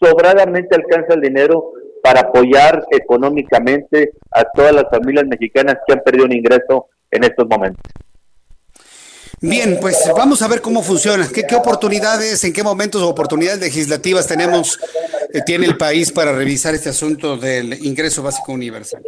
sobradamente alcanza el dinero para apoyar económicamente a todas las familias mexicanas que han perdido un ingreso en estos momentos. Bien, pues vamos a ver cómo funciona. ¿Qué, oportunidades, en qué momentos o oportunidades legislativas tenemos, eh, tiene el país para revisar este asunto del ingreso básico universal?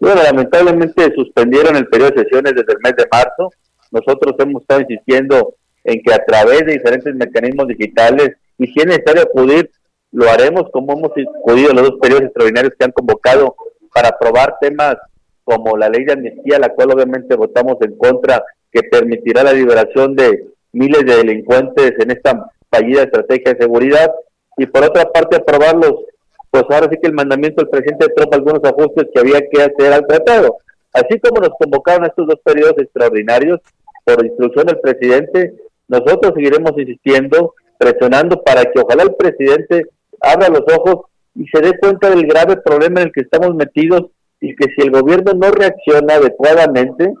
Bueno, lamentablemente suspendieron el periodo de sesiones desde el mes de marzo. Nosotros hemos estado insistiendo en que a través de diferentes mecanismos digitales, y si es necesario acudir, lo haremos como hemos acudido en los dos periodos extraordinarios que han convocado para aprobar temas como la ley de amnistía, la cual obviamente votamos en contra, que permitirá la liberación de miles de delincuentes en esta fallida estrategia de seguridad, y por otra parte aprobarlos, pues ahora sí que el mandamiento del presidente Trump, algunos ajustes que había que hacer al tratado. Así como nos convocaron estos dos periodos extraordinarios, por instrucción del presidente, nosotros seguiremos insistiendo, presionando para que ojalá el presidente abra los ojos y se dé cuenta del grave problema en el que estamos metidos y que si el gobierno no reacciona adecuadamente,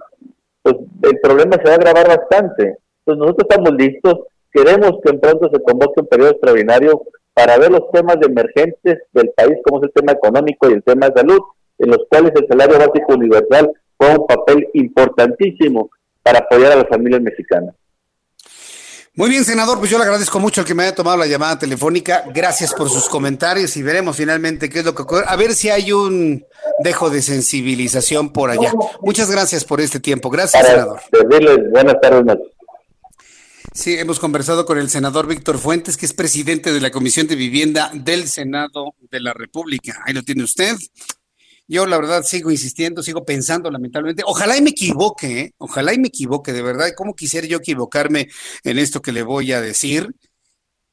pues el problema se va a agravar bastante. Entonces nosotros estamos listos, queremos que en pronto se convoque un periodo extraordinario para ver los temas de emergentes del país, como es el tema económico y el tema de salud, en los cuales el salario básico universal juega un papel importantísimo para apoyar a las familias mexicanas. Muy bien, senador, pues yo le agradezco mucho el que me haya tomado la llamada telefónica. Gracias por sus comentarios y veremos finalmente qué es lo que ocurre. A ver si hay un dejo de sensibilización por allá. Muchas gracias por este tiempo. Gracias, senador. buenas tardes. Sí, hemos conversado con el senador Víctor Fuentes, que es presidente de la Comisión de Vivienda del Senado de la República. Ahí lo tiene usted. Yo la verdad sigo insistiendo, sigo pensando lamentablemente. Ojalá y me equivoque, ¿eh? ojalá y me equivoque, de verdad. ¿Cómo quisiera yo equivocarme en esto que le voy a decir?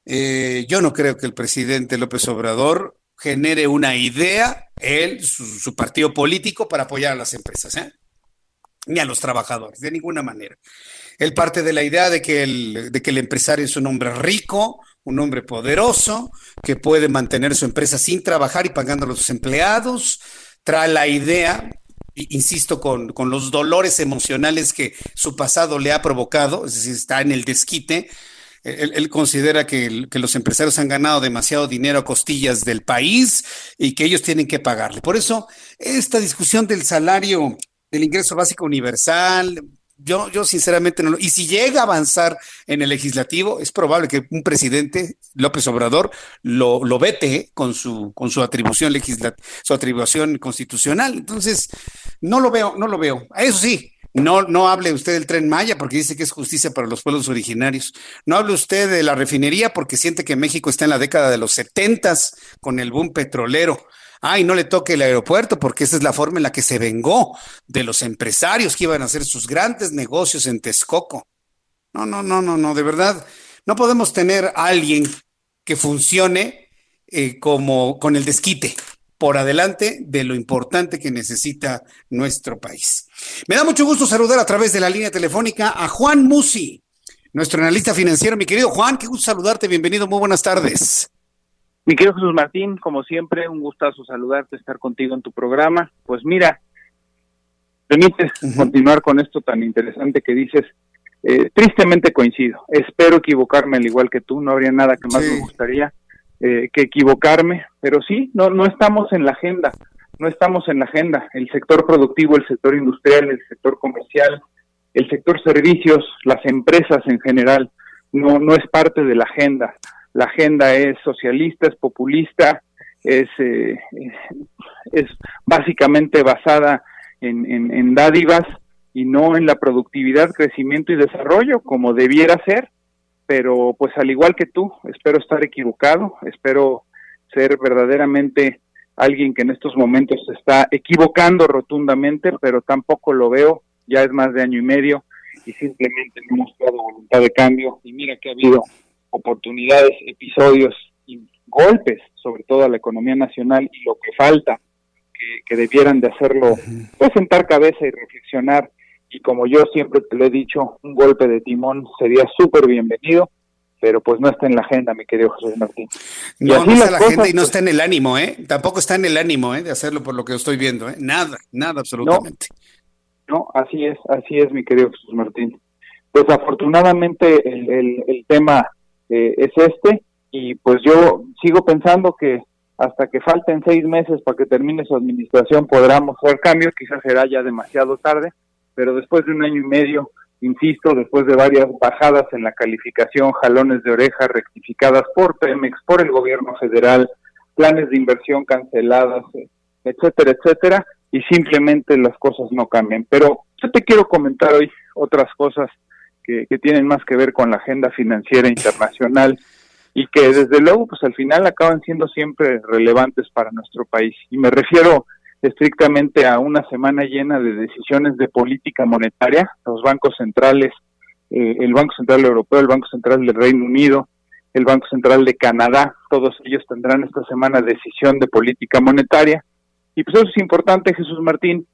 Eh, yo no creo que el presidente López Obrador genere una idea, él, su, partido político, para apoyar a las empresas, ¿eh? ni a los trabajadores, de ninguna manera. Él parte de la idea de que, el, de que el empresario es un hombre rico, un hombre poderoso, que puede mantener su empresa sin trabajar y pagando a los empleados, trae la idea, insisto, con, los dolores emocionales que su pasado le ha provocado, es decir, está en el desquite. Él, considera que, que, los empresarios han ganado demasiado dinero a costillas del país y que ellos tienen que pagarle. Por eso, esta discusión del salario, del ingreso básico universal, yo, yo sinceramente no lo. Y si llega a avanzar en el legislativo, es probable que un presidente, López Obrador, lo, lo vete con su, con su atribución legislativa, su atribución constitucional. Entonces, no lo veo, no lo veo. Eso sí, no, no hable usted del tren Maya porque dice que es justicia para los pueblos originarios. No hable usted de la refinería porque siente que México está en la década de los setentas con el boom petrolero ay, no le toque el aeropuerto, porque esa es la forma en la que se vengó de los empresarios que iban a hacer sus grandes negocios en Texcoco. No, no, no, no, no, de verdad, no podemos tener a alguien que funcione eh, como con el desquite por adelante de lo importante que necesita nuestro país. Me da mucho gusto saludar a través de la línea telefónica a Juan Musi, nuestro analista financiero. Mi querido Juan, qué gusto saludarte, bienvenido, muy buenas tardes. Mi querido Jesús Martín, como siempre, un gustazo saludarte, estar contigo en tu programa. Pues mira, permites continuar con esto tan interesante que dices. Eh, tristemente coincido. Espero equivocarme al igual que tú. No habría nada que más me gustaría eh, que equivocarme. Pero sí, no, no estamos en la agenda. No estamos en la agenda. El sector productivo, el sector industrial, el sector comercial, el sector servicios, las empresas en general, no, no es parte de la agenda la agenda es socialista, es populista es, eh, es básicamente basada en, en, dádivas y no en la productividad, crecimiento y desarrollo como debiera ser, pero pues al igual que tú, espero estar equivocado, espero ser verdaderamente alguien que en estos momentos se está equivocando rotundamente, pero tampoco lo veo, ya es más de año y medio y simplemente no hemos mostrado voluntad de cambio. Y mira que ha habido oportunidades, episodios y golpes, sobre todo a la economía nacional y lo que falta, que, debieran de hacerlo, pues sentar cabeza y reflexionar. Y como yo siempre te lo he dicho, un golpe de timón sería súper bienvenido, pero pues no está en la agenda, mi querido José Martín. no, no está en la agenda y no está en el ánimo, ¿eh? Tampoco está en el ánimo, ¿eh? De hacerlo por lo que estoy viendo, ¿eh? Nada, nada absolutamente. No, así es, así es, mi querido Jesús Martín. Desafortunadamente el, el, el tema eh, es este y pues yo sigo pensando que hasta que falten seis meses para que termine su administración podremos hacer cambios, quizás será ya demasiado tarde, pero después de un año y medio, insisto, después de varias bajadas en la calificación, jalones de oreja rectificadas por Pemex, por el gobierno federal, planes de inversión canceladas, etcétera, etcétera, y simplemente las cosas no cambian. Pero yo te quiero comentar hoy otras cosas que, tienen más que ver con la agenda financiera internacional y que desde luego pues al final acaban siendo siempre relevantes para nuestro país. Y me refiero estrictamente a una semana llena de decisiones de política monetaria, los bancos centrales, eh, el Banco Central Europeo, el Banco Central del Reino Unido, el Banco Central de Canadá, todos ellos tendrán esta semana decisión de política monetaria. Y pues eso es importante, Jesús Martín,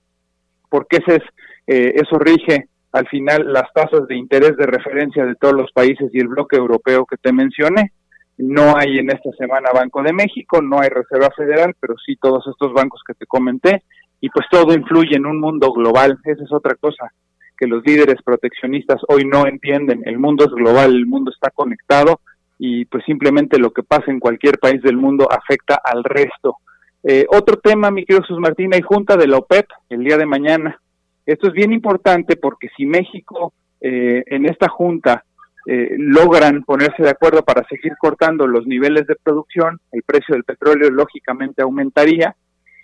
porque ese es, eh, eso rige al final las tasas de interés de referencia de todos los países y el bloque europeo que te mencioné no hay en esta semana Banco de México, no hay Reserva Federal, pero sí todos estos bancos que te comenté, y pues todo influye en un mundo global, esa es otra cosa que los líderes proteccionistas hoy no entienden, el mundo es global, el mundo está conectado y pues simplemente lo que pasa en cualquier país del mundo afecta al resto. Eh, otro tema, mi querido Jesús Martín, hay junta de la OPEP el día de mañana. Esto es bien importante porque si México eh, en esta junta eh, logran ponerse de acuerdo para seguir cortando los niveles de producción, el precio del petróleo lógicamente aumentaría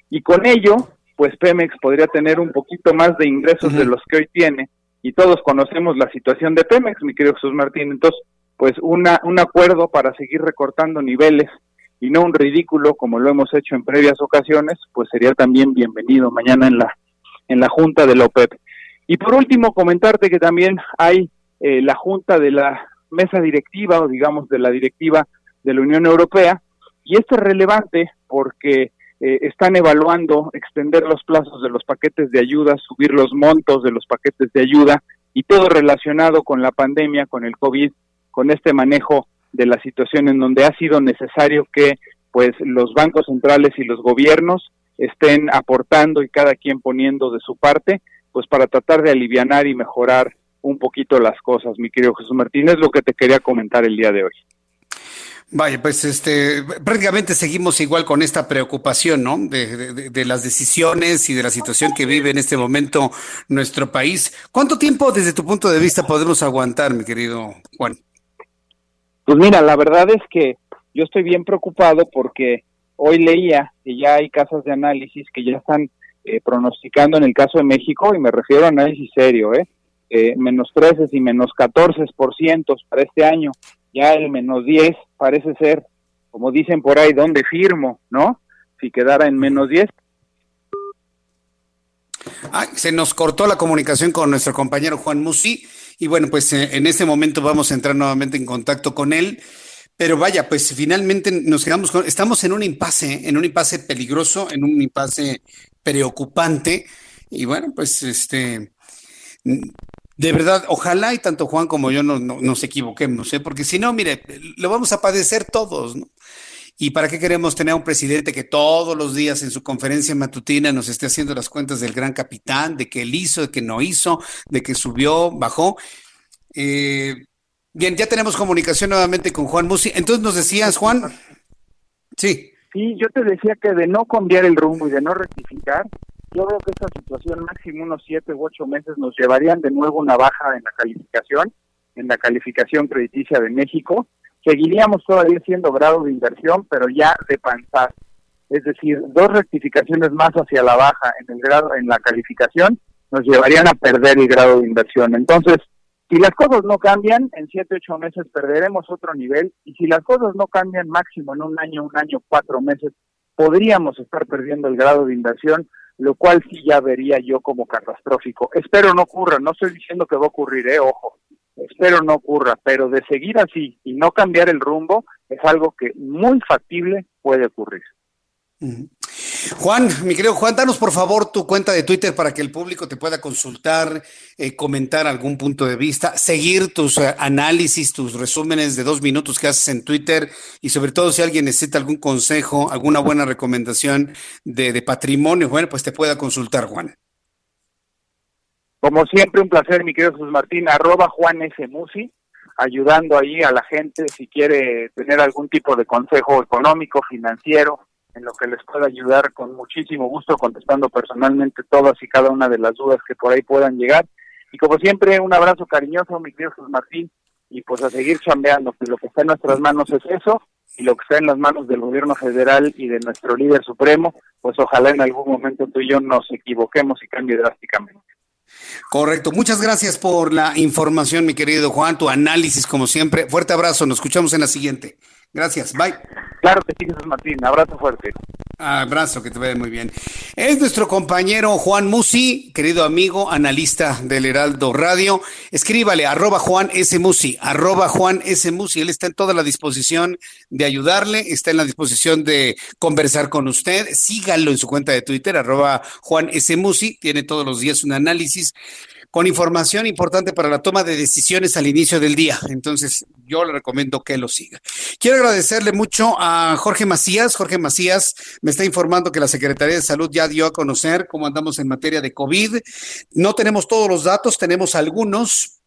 y con ello, pues Pemex podría tener un poquito más de ingresos de los que hoy tiene y todos conocemos la situación de Pemex, mi querido Jesús Martín, entonces pues una, un acuerdo para seguir recortando niveles y no un ridículo como lo hemos hecho en previas ocasiones, pues sería también bienvenido mañana en la en la junta de la OPEP. Y por último, comentarte que también hay eh, la junta de la mesa directiva o digamos de la directiva de la Unión Europea y esto es relevante porque eh, están evaluando extender los plazos de los paquetes de ayuda, subir los montos de los paquetes de ayuda y todo relacionado con la pandemia, con el COVID, con este manejo de la situación en donde ha sido necesario que pues los bancos centrales y los gobiernos estén aportando y cada quien poniendo de su parte, pues para tratar de alivianar y mejorar un poquito las cosas, mi querido Jesús Martínez, lo que te quería comentar el día de hoy. Vaya, pues este, prácticamente seguimos igual con esta preocupación, ¿no? De, de, las decisiones y de la situación que vive en este momento nuestro país. ¿Cuánto tiempo desde tu punto de vista podemos aguantar, mi querido Juan? Pues mira, la verdad es que yo estoy bien preocupado porque hoy leía que ya hay casas de análisis que ya están eh, pronosticando en el caso de México, y me refiero a análisis serio, ¿eh? eh, menos 13 y menos 14 por ciento para este año, ya el menos 10 parece ser, como dicen por ahí, ¿dónde firmo? ¿No? Si quedara en menos 10. se nos cortó la comunicación con nuestro compañero Juan Musi y bueno, pues eh, en este momento vamos a entrar nuevamente en contacto con él. Pero vaya, pues finalmente nos quedamos con, estamos en un impasse, en un impasse peligroso, en un impasse preocupante. Y bueno, pues este, de verdad, ojalá y tanto Juan como yo no, nos equivoquemos, ¿eh? porque si no, mire, lo vamos a padecer todos, ¿no? ¿Y para qué queremos tener a un presidente que todos los días en su conferencia matutina nos esté haciendo las cuentas del gran capitán, de que él hizo, de que no hizo, de que subió, bajó? Eh, bien, ya tenemos comunicación nuevamente con Juan Musi. Entonces nos decías, Juan. Sí. Sí, yo te decía que de no cambiar el rumbo y de no rectificar, yo veo que esta situación máximo unos siete u ocho meses nos llevarían de nuevo una baja en la calificación, en la calificación crediticia de México. Seguiríamos todavía siendo grado de inversión, pero ya de panzar. es decir, dos rectificaciones más hacia la baja en el grado, en la calificación, nos llevarían a perder el grado de inversión. Entonces, si las cosas no cambian, en siete, ocho meses perderemos otro nivel, y si las cosas no cambian máximo en un año, un año, cuatro meses, podríamos estar perdiendo el grado de inversión, lo cual sí ya vería yo como catastrófico. Espero no ocurra, no estoy diciendo que va a ocurrir, eh, ojo, espero no ocurra, pero de seguir así y no cambiar el rumbo es algo que muy factible puede ocurrir. Juan, mi querido Juan, danos por favor tu cuenta de Twitter para que el público te pueda consultar, eh, comentar algún punto de vista, seguir tus eh, análisis, tus resúmenes de dos minutos que haces en Twitter y sobre todo si alguien necesita algún consejo, alguna buena recomendación de, patrimonio, bueno, pues te pueda consultar, Juan. Como siempre, un placer, mi querido Jesús Martín, arroba Juan S. Musi, ayudando ahí a la gente si quiere tener algún tipo de consejo económico, financiero, en lo que les pueda ayudar con muchísimo gusto, contestando personalmente todas y cada una de las dudas que por ahí puedan llegar. Y como siempre, un abrazo cariñoso, mi querido Jesús Martín, y pues a seguir chambeando, que lo que está en nuestras manos es eso, y lo que está en las manos del gobierno federal y de nuestro líder supremo, pues ojalá en algún momento tú y yo nos equivoquemos y cambie drásticamente. Correcto. Muchas gracias por la información, mi querido Juan, tu análisis como siempre. Fuerte abrazo. Nos escuchamos en la siguiente. Gracias. Bye. Claro que sí, Jesús Martín. Abrazo fuerte. Abrazo, que te vaya muy bien. Es nuestro compañero Juan Musi, querido amigo, analista del Heraldo Radio. Escríbale, arroba Juan S. Musi, arroba Juan S. Musi. Él está en toda la disposición de ayudarle, está en la disposición de conversar con usted. Sígalo en su cuenta de Twitter, arroba Juan S. Musi. Tiene todos los días un análisis con información importante para la toma de decisiones al inicio del día. Entonces, yo le recomiendo que lo siga. Quiero agradecerle mucho a Jorge Macías. Jorge Macías me está informando que la Secretaría de Salud ya dio a conocer cómo andamos en materia de COVID. No tenemos todos los datos, tenemos algunos,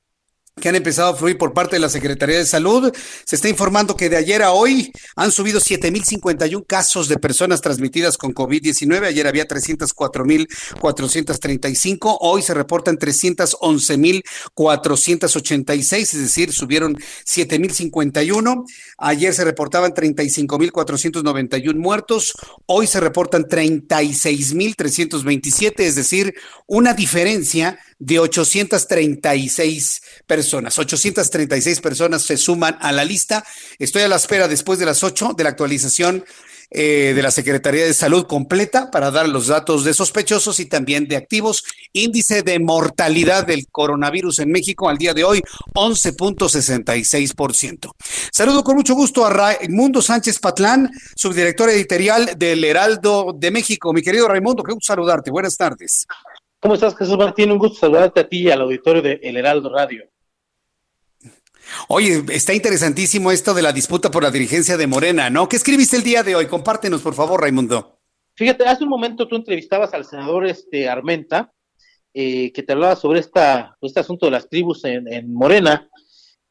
que han empezado a fluir por parte de la Secretaría de Salud. Se está informando que de ayer a hoy han subido 7.051 casos de personas transmitidas con COVID-19. Ayer había 304.435. Hoy se reportan 311.486, es decir, subieron 7.051. Ayer se reportaban 35.491 muertos. Hoy se reportan 36.327, es decir, una diferencia de 836 personas. 836 personas se suman a la lista. Estoy a la espera después de las 8 de la actualización eh, de la Secretaría de Salud completa para dar los datos de sospechosos y también de activos. Índice de mortalidad del coronavirus en México al día de hoy, 11.66%. Saludo con mucho gusto a Raimundo Sánchez Patlán, subdirector editorial del Heraldo de México. Mi querido Raimundo, qué gusto saludarte. Buenas tardes. ¿Cómo estás, Jesús Martín? Un gusto saludarte a ti y al auditorio de El Heraldo Radio. Oye, está interesantísimo esto de la disputa por la dirigencia de Morena, ¿no? ¿Qué escribiste el día de hoy? Compártenos, por favor, Raimundo. Fíjate, hace un momento tú entrevistabas al senador este, Armenta, eh, que te hablaba sobre esta, este asunto de las tribus en, Morena.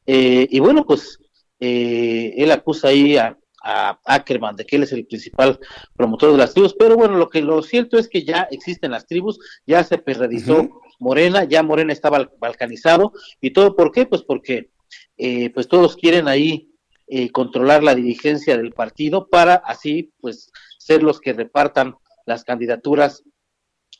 Eh, y bueno, pues eh, él acusa ahí a, a Ackerman de que él es el principal promotor de las tribus, pero bueno, lo que lo cierto es que ya existen las tribus, ya se perredizó Morena, ya Morena estaba balcanizado, y todo por qué? Pues porque eh, pues todos quieren ahí eh, controlar la dirigencia del partido para así pues ser los que repartan las candidaturas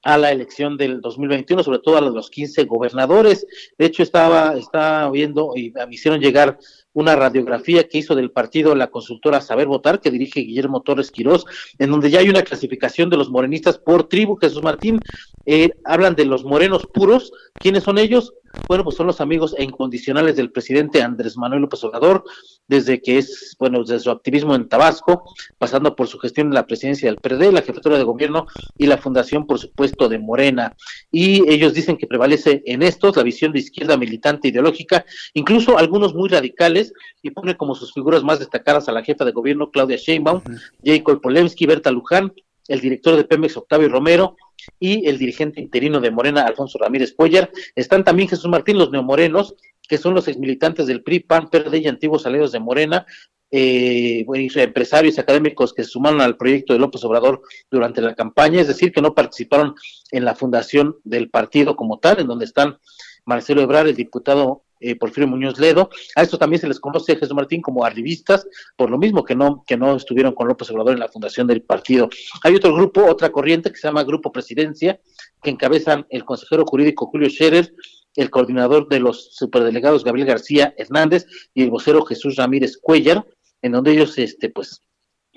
a la elección del 2021, sobre todo a los 15 gobernadores. De hecho, estaba, estaba viendo y me hicieron llegar una radiografía que hizo del partido la consultora Saber Votar, que dirige Guillermo Torres Quirós, en donde ya hay una clasificación de los morenistas por tribu. Jesús Martín, eh, hablan de los morenos puros. ¿Quiénes son ellos? Bueno, pues son los amigos e incondicionales del presidente Andrés Manuel López Obrador, desde que es, bueno, desde su activismo en Tabasco, pasando por su gestión en la presidencia del PRD, la jefatura de gobierno y la fundación, por supuesto, de Morena. Y ellos dicen que prevalece en estos la visión de izquierda militante ideológica, incluso algunos muy radicales, y pone como sus figuras más destacadas a la jefa de gobierno Claudia Sheinbaum, Jacob Polemski, Berta Luján, el director de Pemex Octavio Romero y el dirigente interino de Morena Alfonso Ramírez Cuellar. Están también Jesús Martín, los neomorenos, que son los exmilitantes del PRI, PAN, PRD y antiguos aliados de Morena, eh, empresarios académicos que se sumaron al proyecto de López Obrador durante la campaña, es decir, que no participaron en la fundación del partido como tal, en donde están Marcelo Ebrard, el diputado eh, Porfirio Muñoz Ledo. A esto también se les conoce, Jesús Martín, como arribistas, por lo mismo que no, que no estuvieron con López Obrador en la fundación del partido. Hay otro grupo, otra corriente que se llama Grupo Presidencia, que encabezan el consejero jurídico Julio Scherer, el coordinador de los superdelegados Gabriel García Hernández y el vocero Jesús Ramírez Cuellar, en donde ellos, este, pues,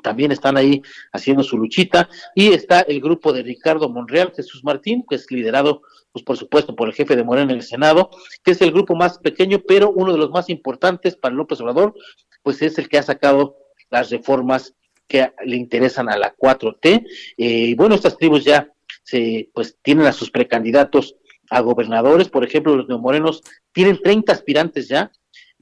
también están ahí haciendo su luchita. Y está el grupo de Ricardo Monreal, Jesús Martín, que es liderado, pues por supuesto, por el jefe de Morena en el Senado, que es el grupo más pequeño, pero uno de los más importantes para López Obrador, pues es el que ha sacado las reformas que le interesan a la 4T. Eh, y bueno, estas tribus ya se, pues tienen a sus precandidatos a gobernadores, por ejemplo, los neomorenos tienen 30 aspirantes ya,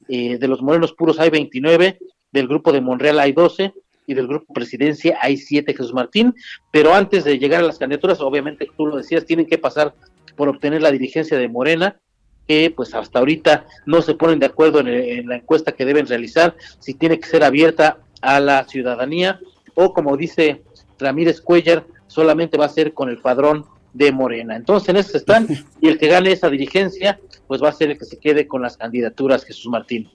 eh, de los morenos puros hay 29, del grupo de Monreal hay 12, y del grupo presidencia hay siete, Jesús Martín, pero antes de llegar a las candidaturas, obviamente tú lo decías, tienen que pasar por obtener la dirigencia de Morena, que pues hasta ahorita no se ponen de acuerdo en, la encuesta que deben realizar, si tiene que ser abierta a la ciudadanía o como dice Ramírez Cuellar, solamente va a ser con el padrón de Morena. Entonces en eso están <laughs> y el que gane esa dirigencia pues va a ser el que se quede con las candidaturas, Jesús Martín.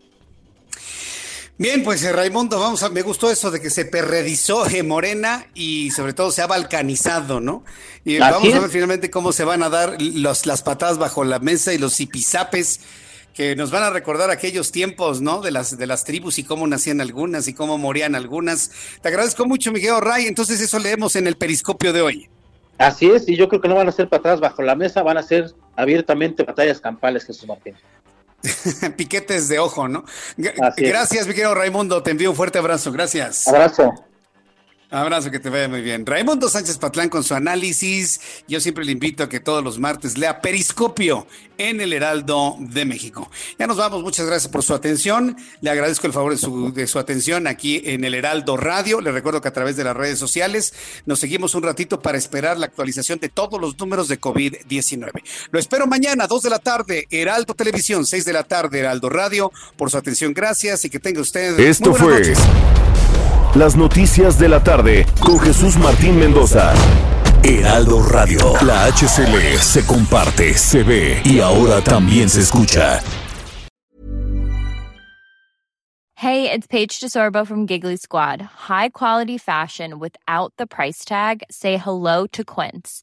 Bien, pues eh, Raimundo, vamos a, me gustó eso de que se perredizó eh, Morena y sobre todo se ha balcanizado, ¿no? Y vamos a ver finalmente cómo se van a dar los, las patadas bajo la mesa y los zipizapes que nos van a recordar aquellos tiempos, ¿no? De las, de las tribus y cómo nacían algunas y cómo morían algunas. Te agradezco mucho, Miguel Ray. Entonces eso leemos en el periscopio de hoy. Así es, y yo creo que no van a ser patadas bajo la mesa, van a ser abiertamente batallas campales, Jesús Martín. <laughs> Piquetes de ojo, ¿no? Gracias, mi querido Raimundo. Te envío un fuerte abrazo. Gracias. Abrazo. Abrazo, que te vaya muy bien. Raimundo Sánchez Patlán con su análisis. Yo siempre le invito a que todos los martes lea Periscopio en el Heraldo de México. Ya nos vamos, muchas gracias por su atención. Le agradezco el favor de su, de su atención aquí en el Heraldo Radio. Le recuerdo que a través de las redes sociales nos seguimos un ratito para esperar la actualización de todos los números de COVID-19. Lo espero mañana, 2 de la tarde, Heraldo Televisión, 6 de la tarde, Heraldo Radio. Por su atención, gracias y que tenga usted. Esto fue. Las noticias de la tarde con Jesús Martín Mendoza. Heraldo Radio. La HCL se comparte, se ve y ahora también se escucha. Hey, it's Paige DeSorbo from Giggly Squad. High quality fashion without the price tag. Say hello to Quince.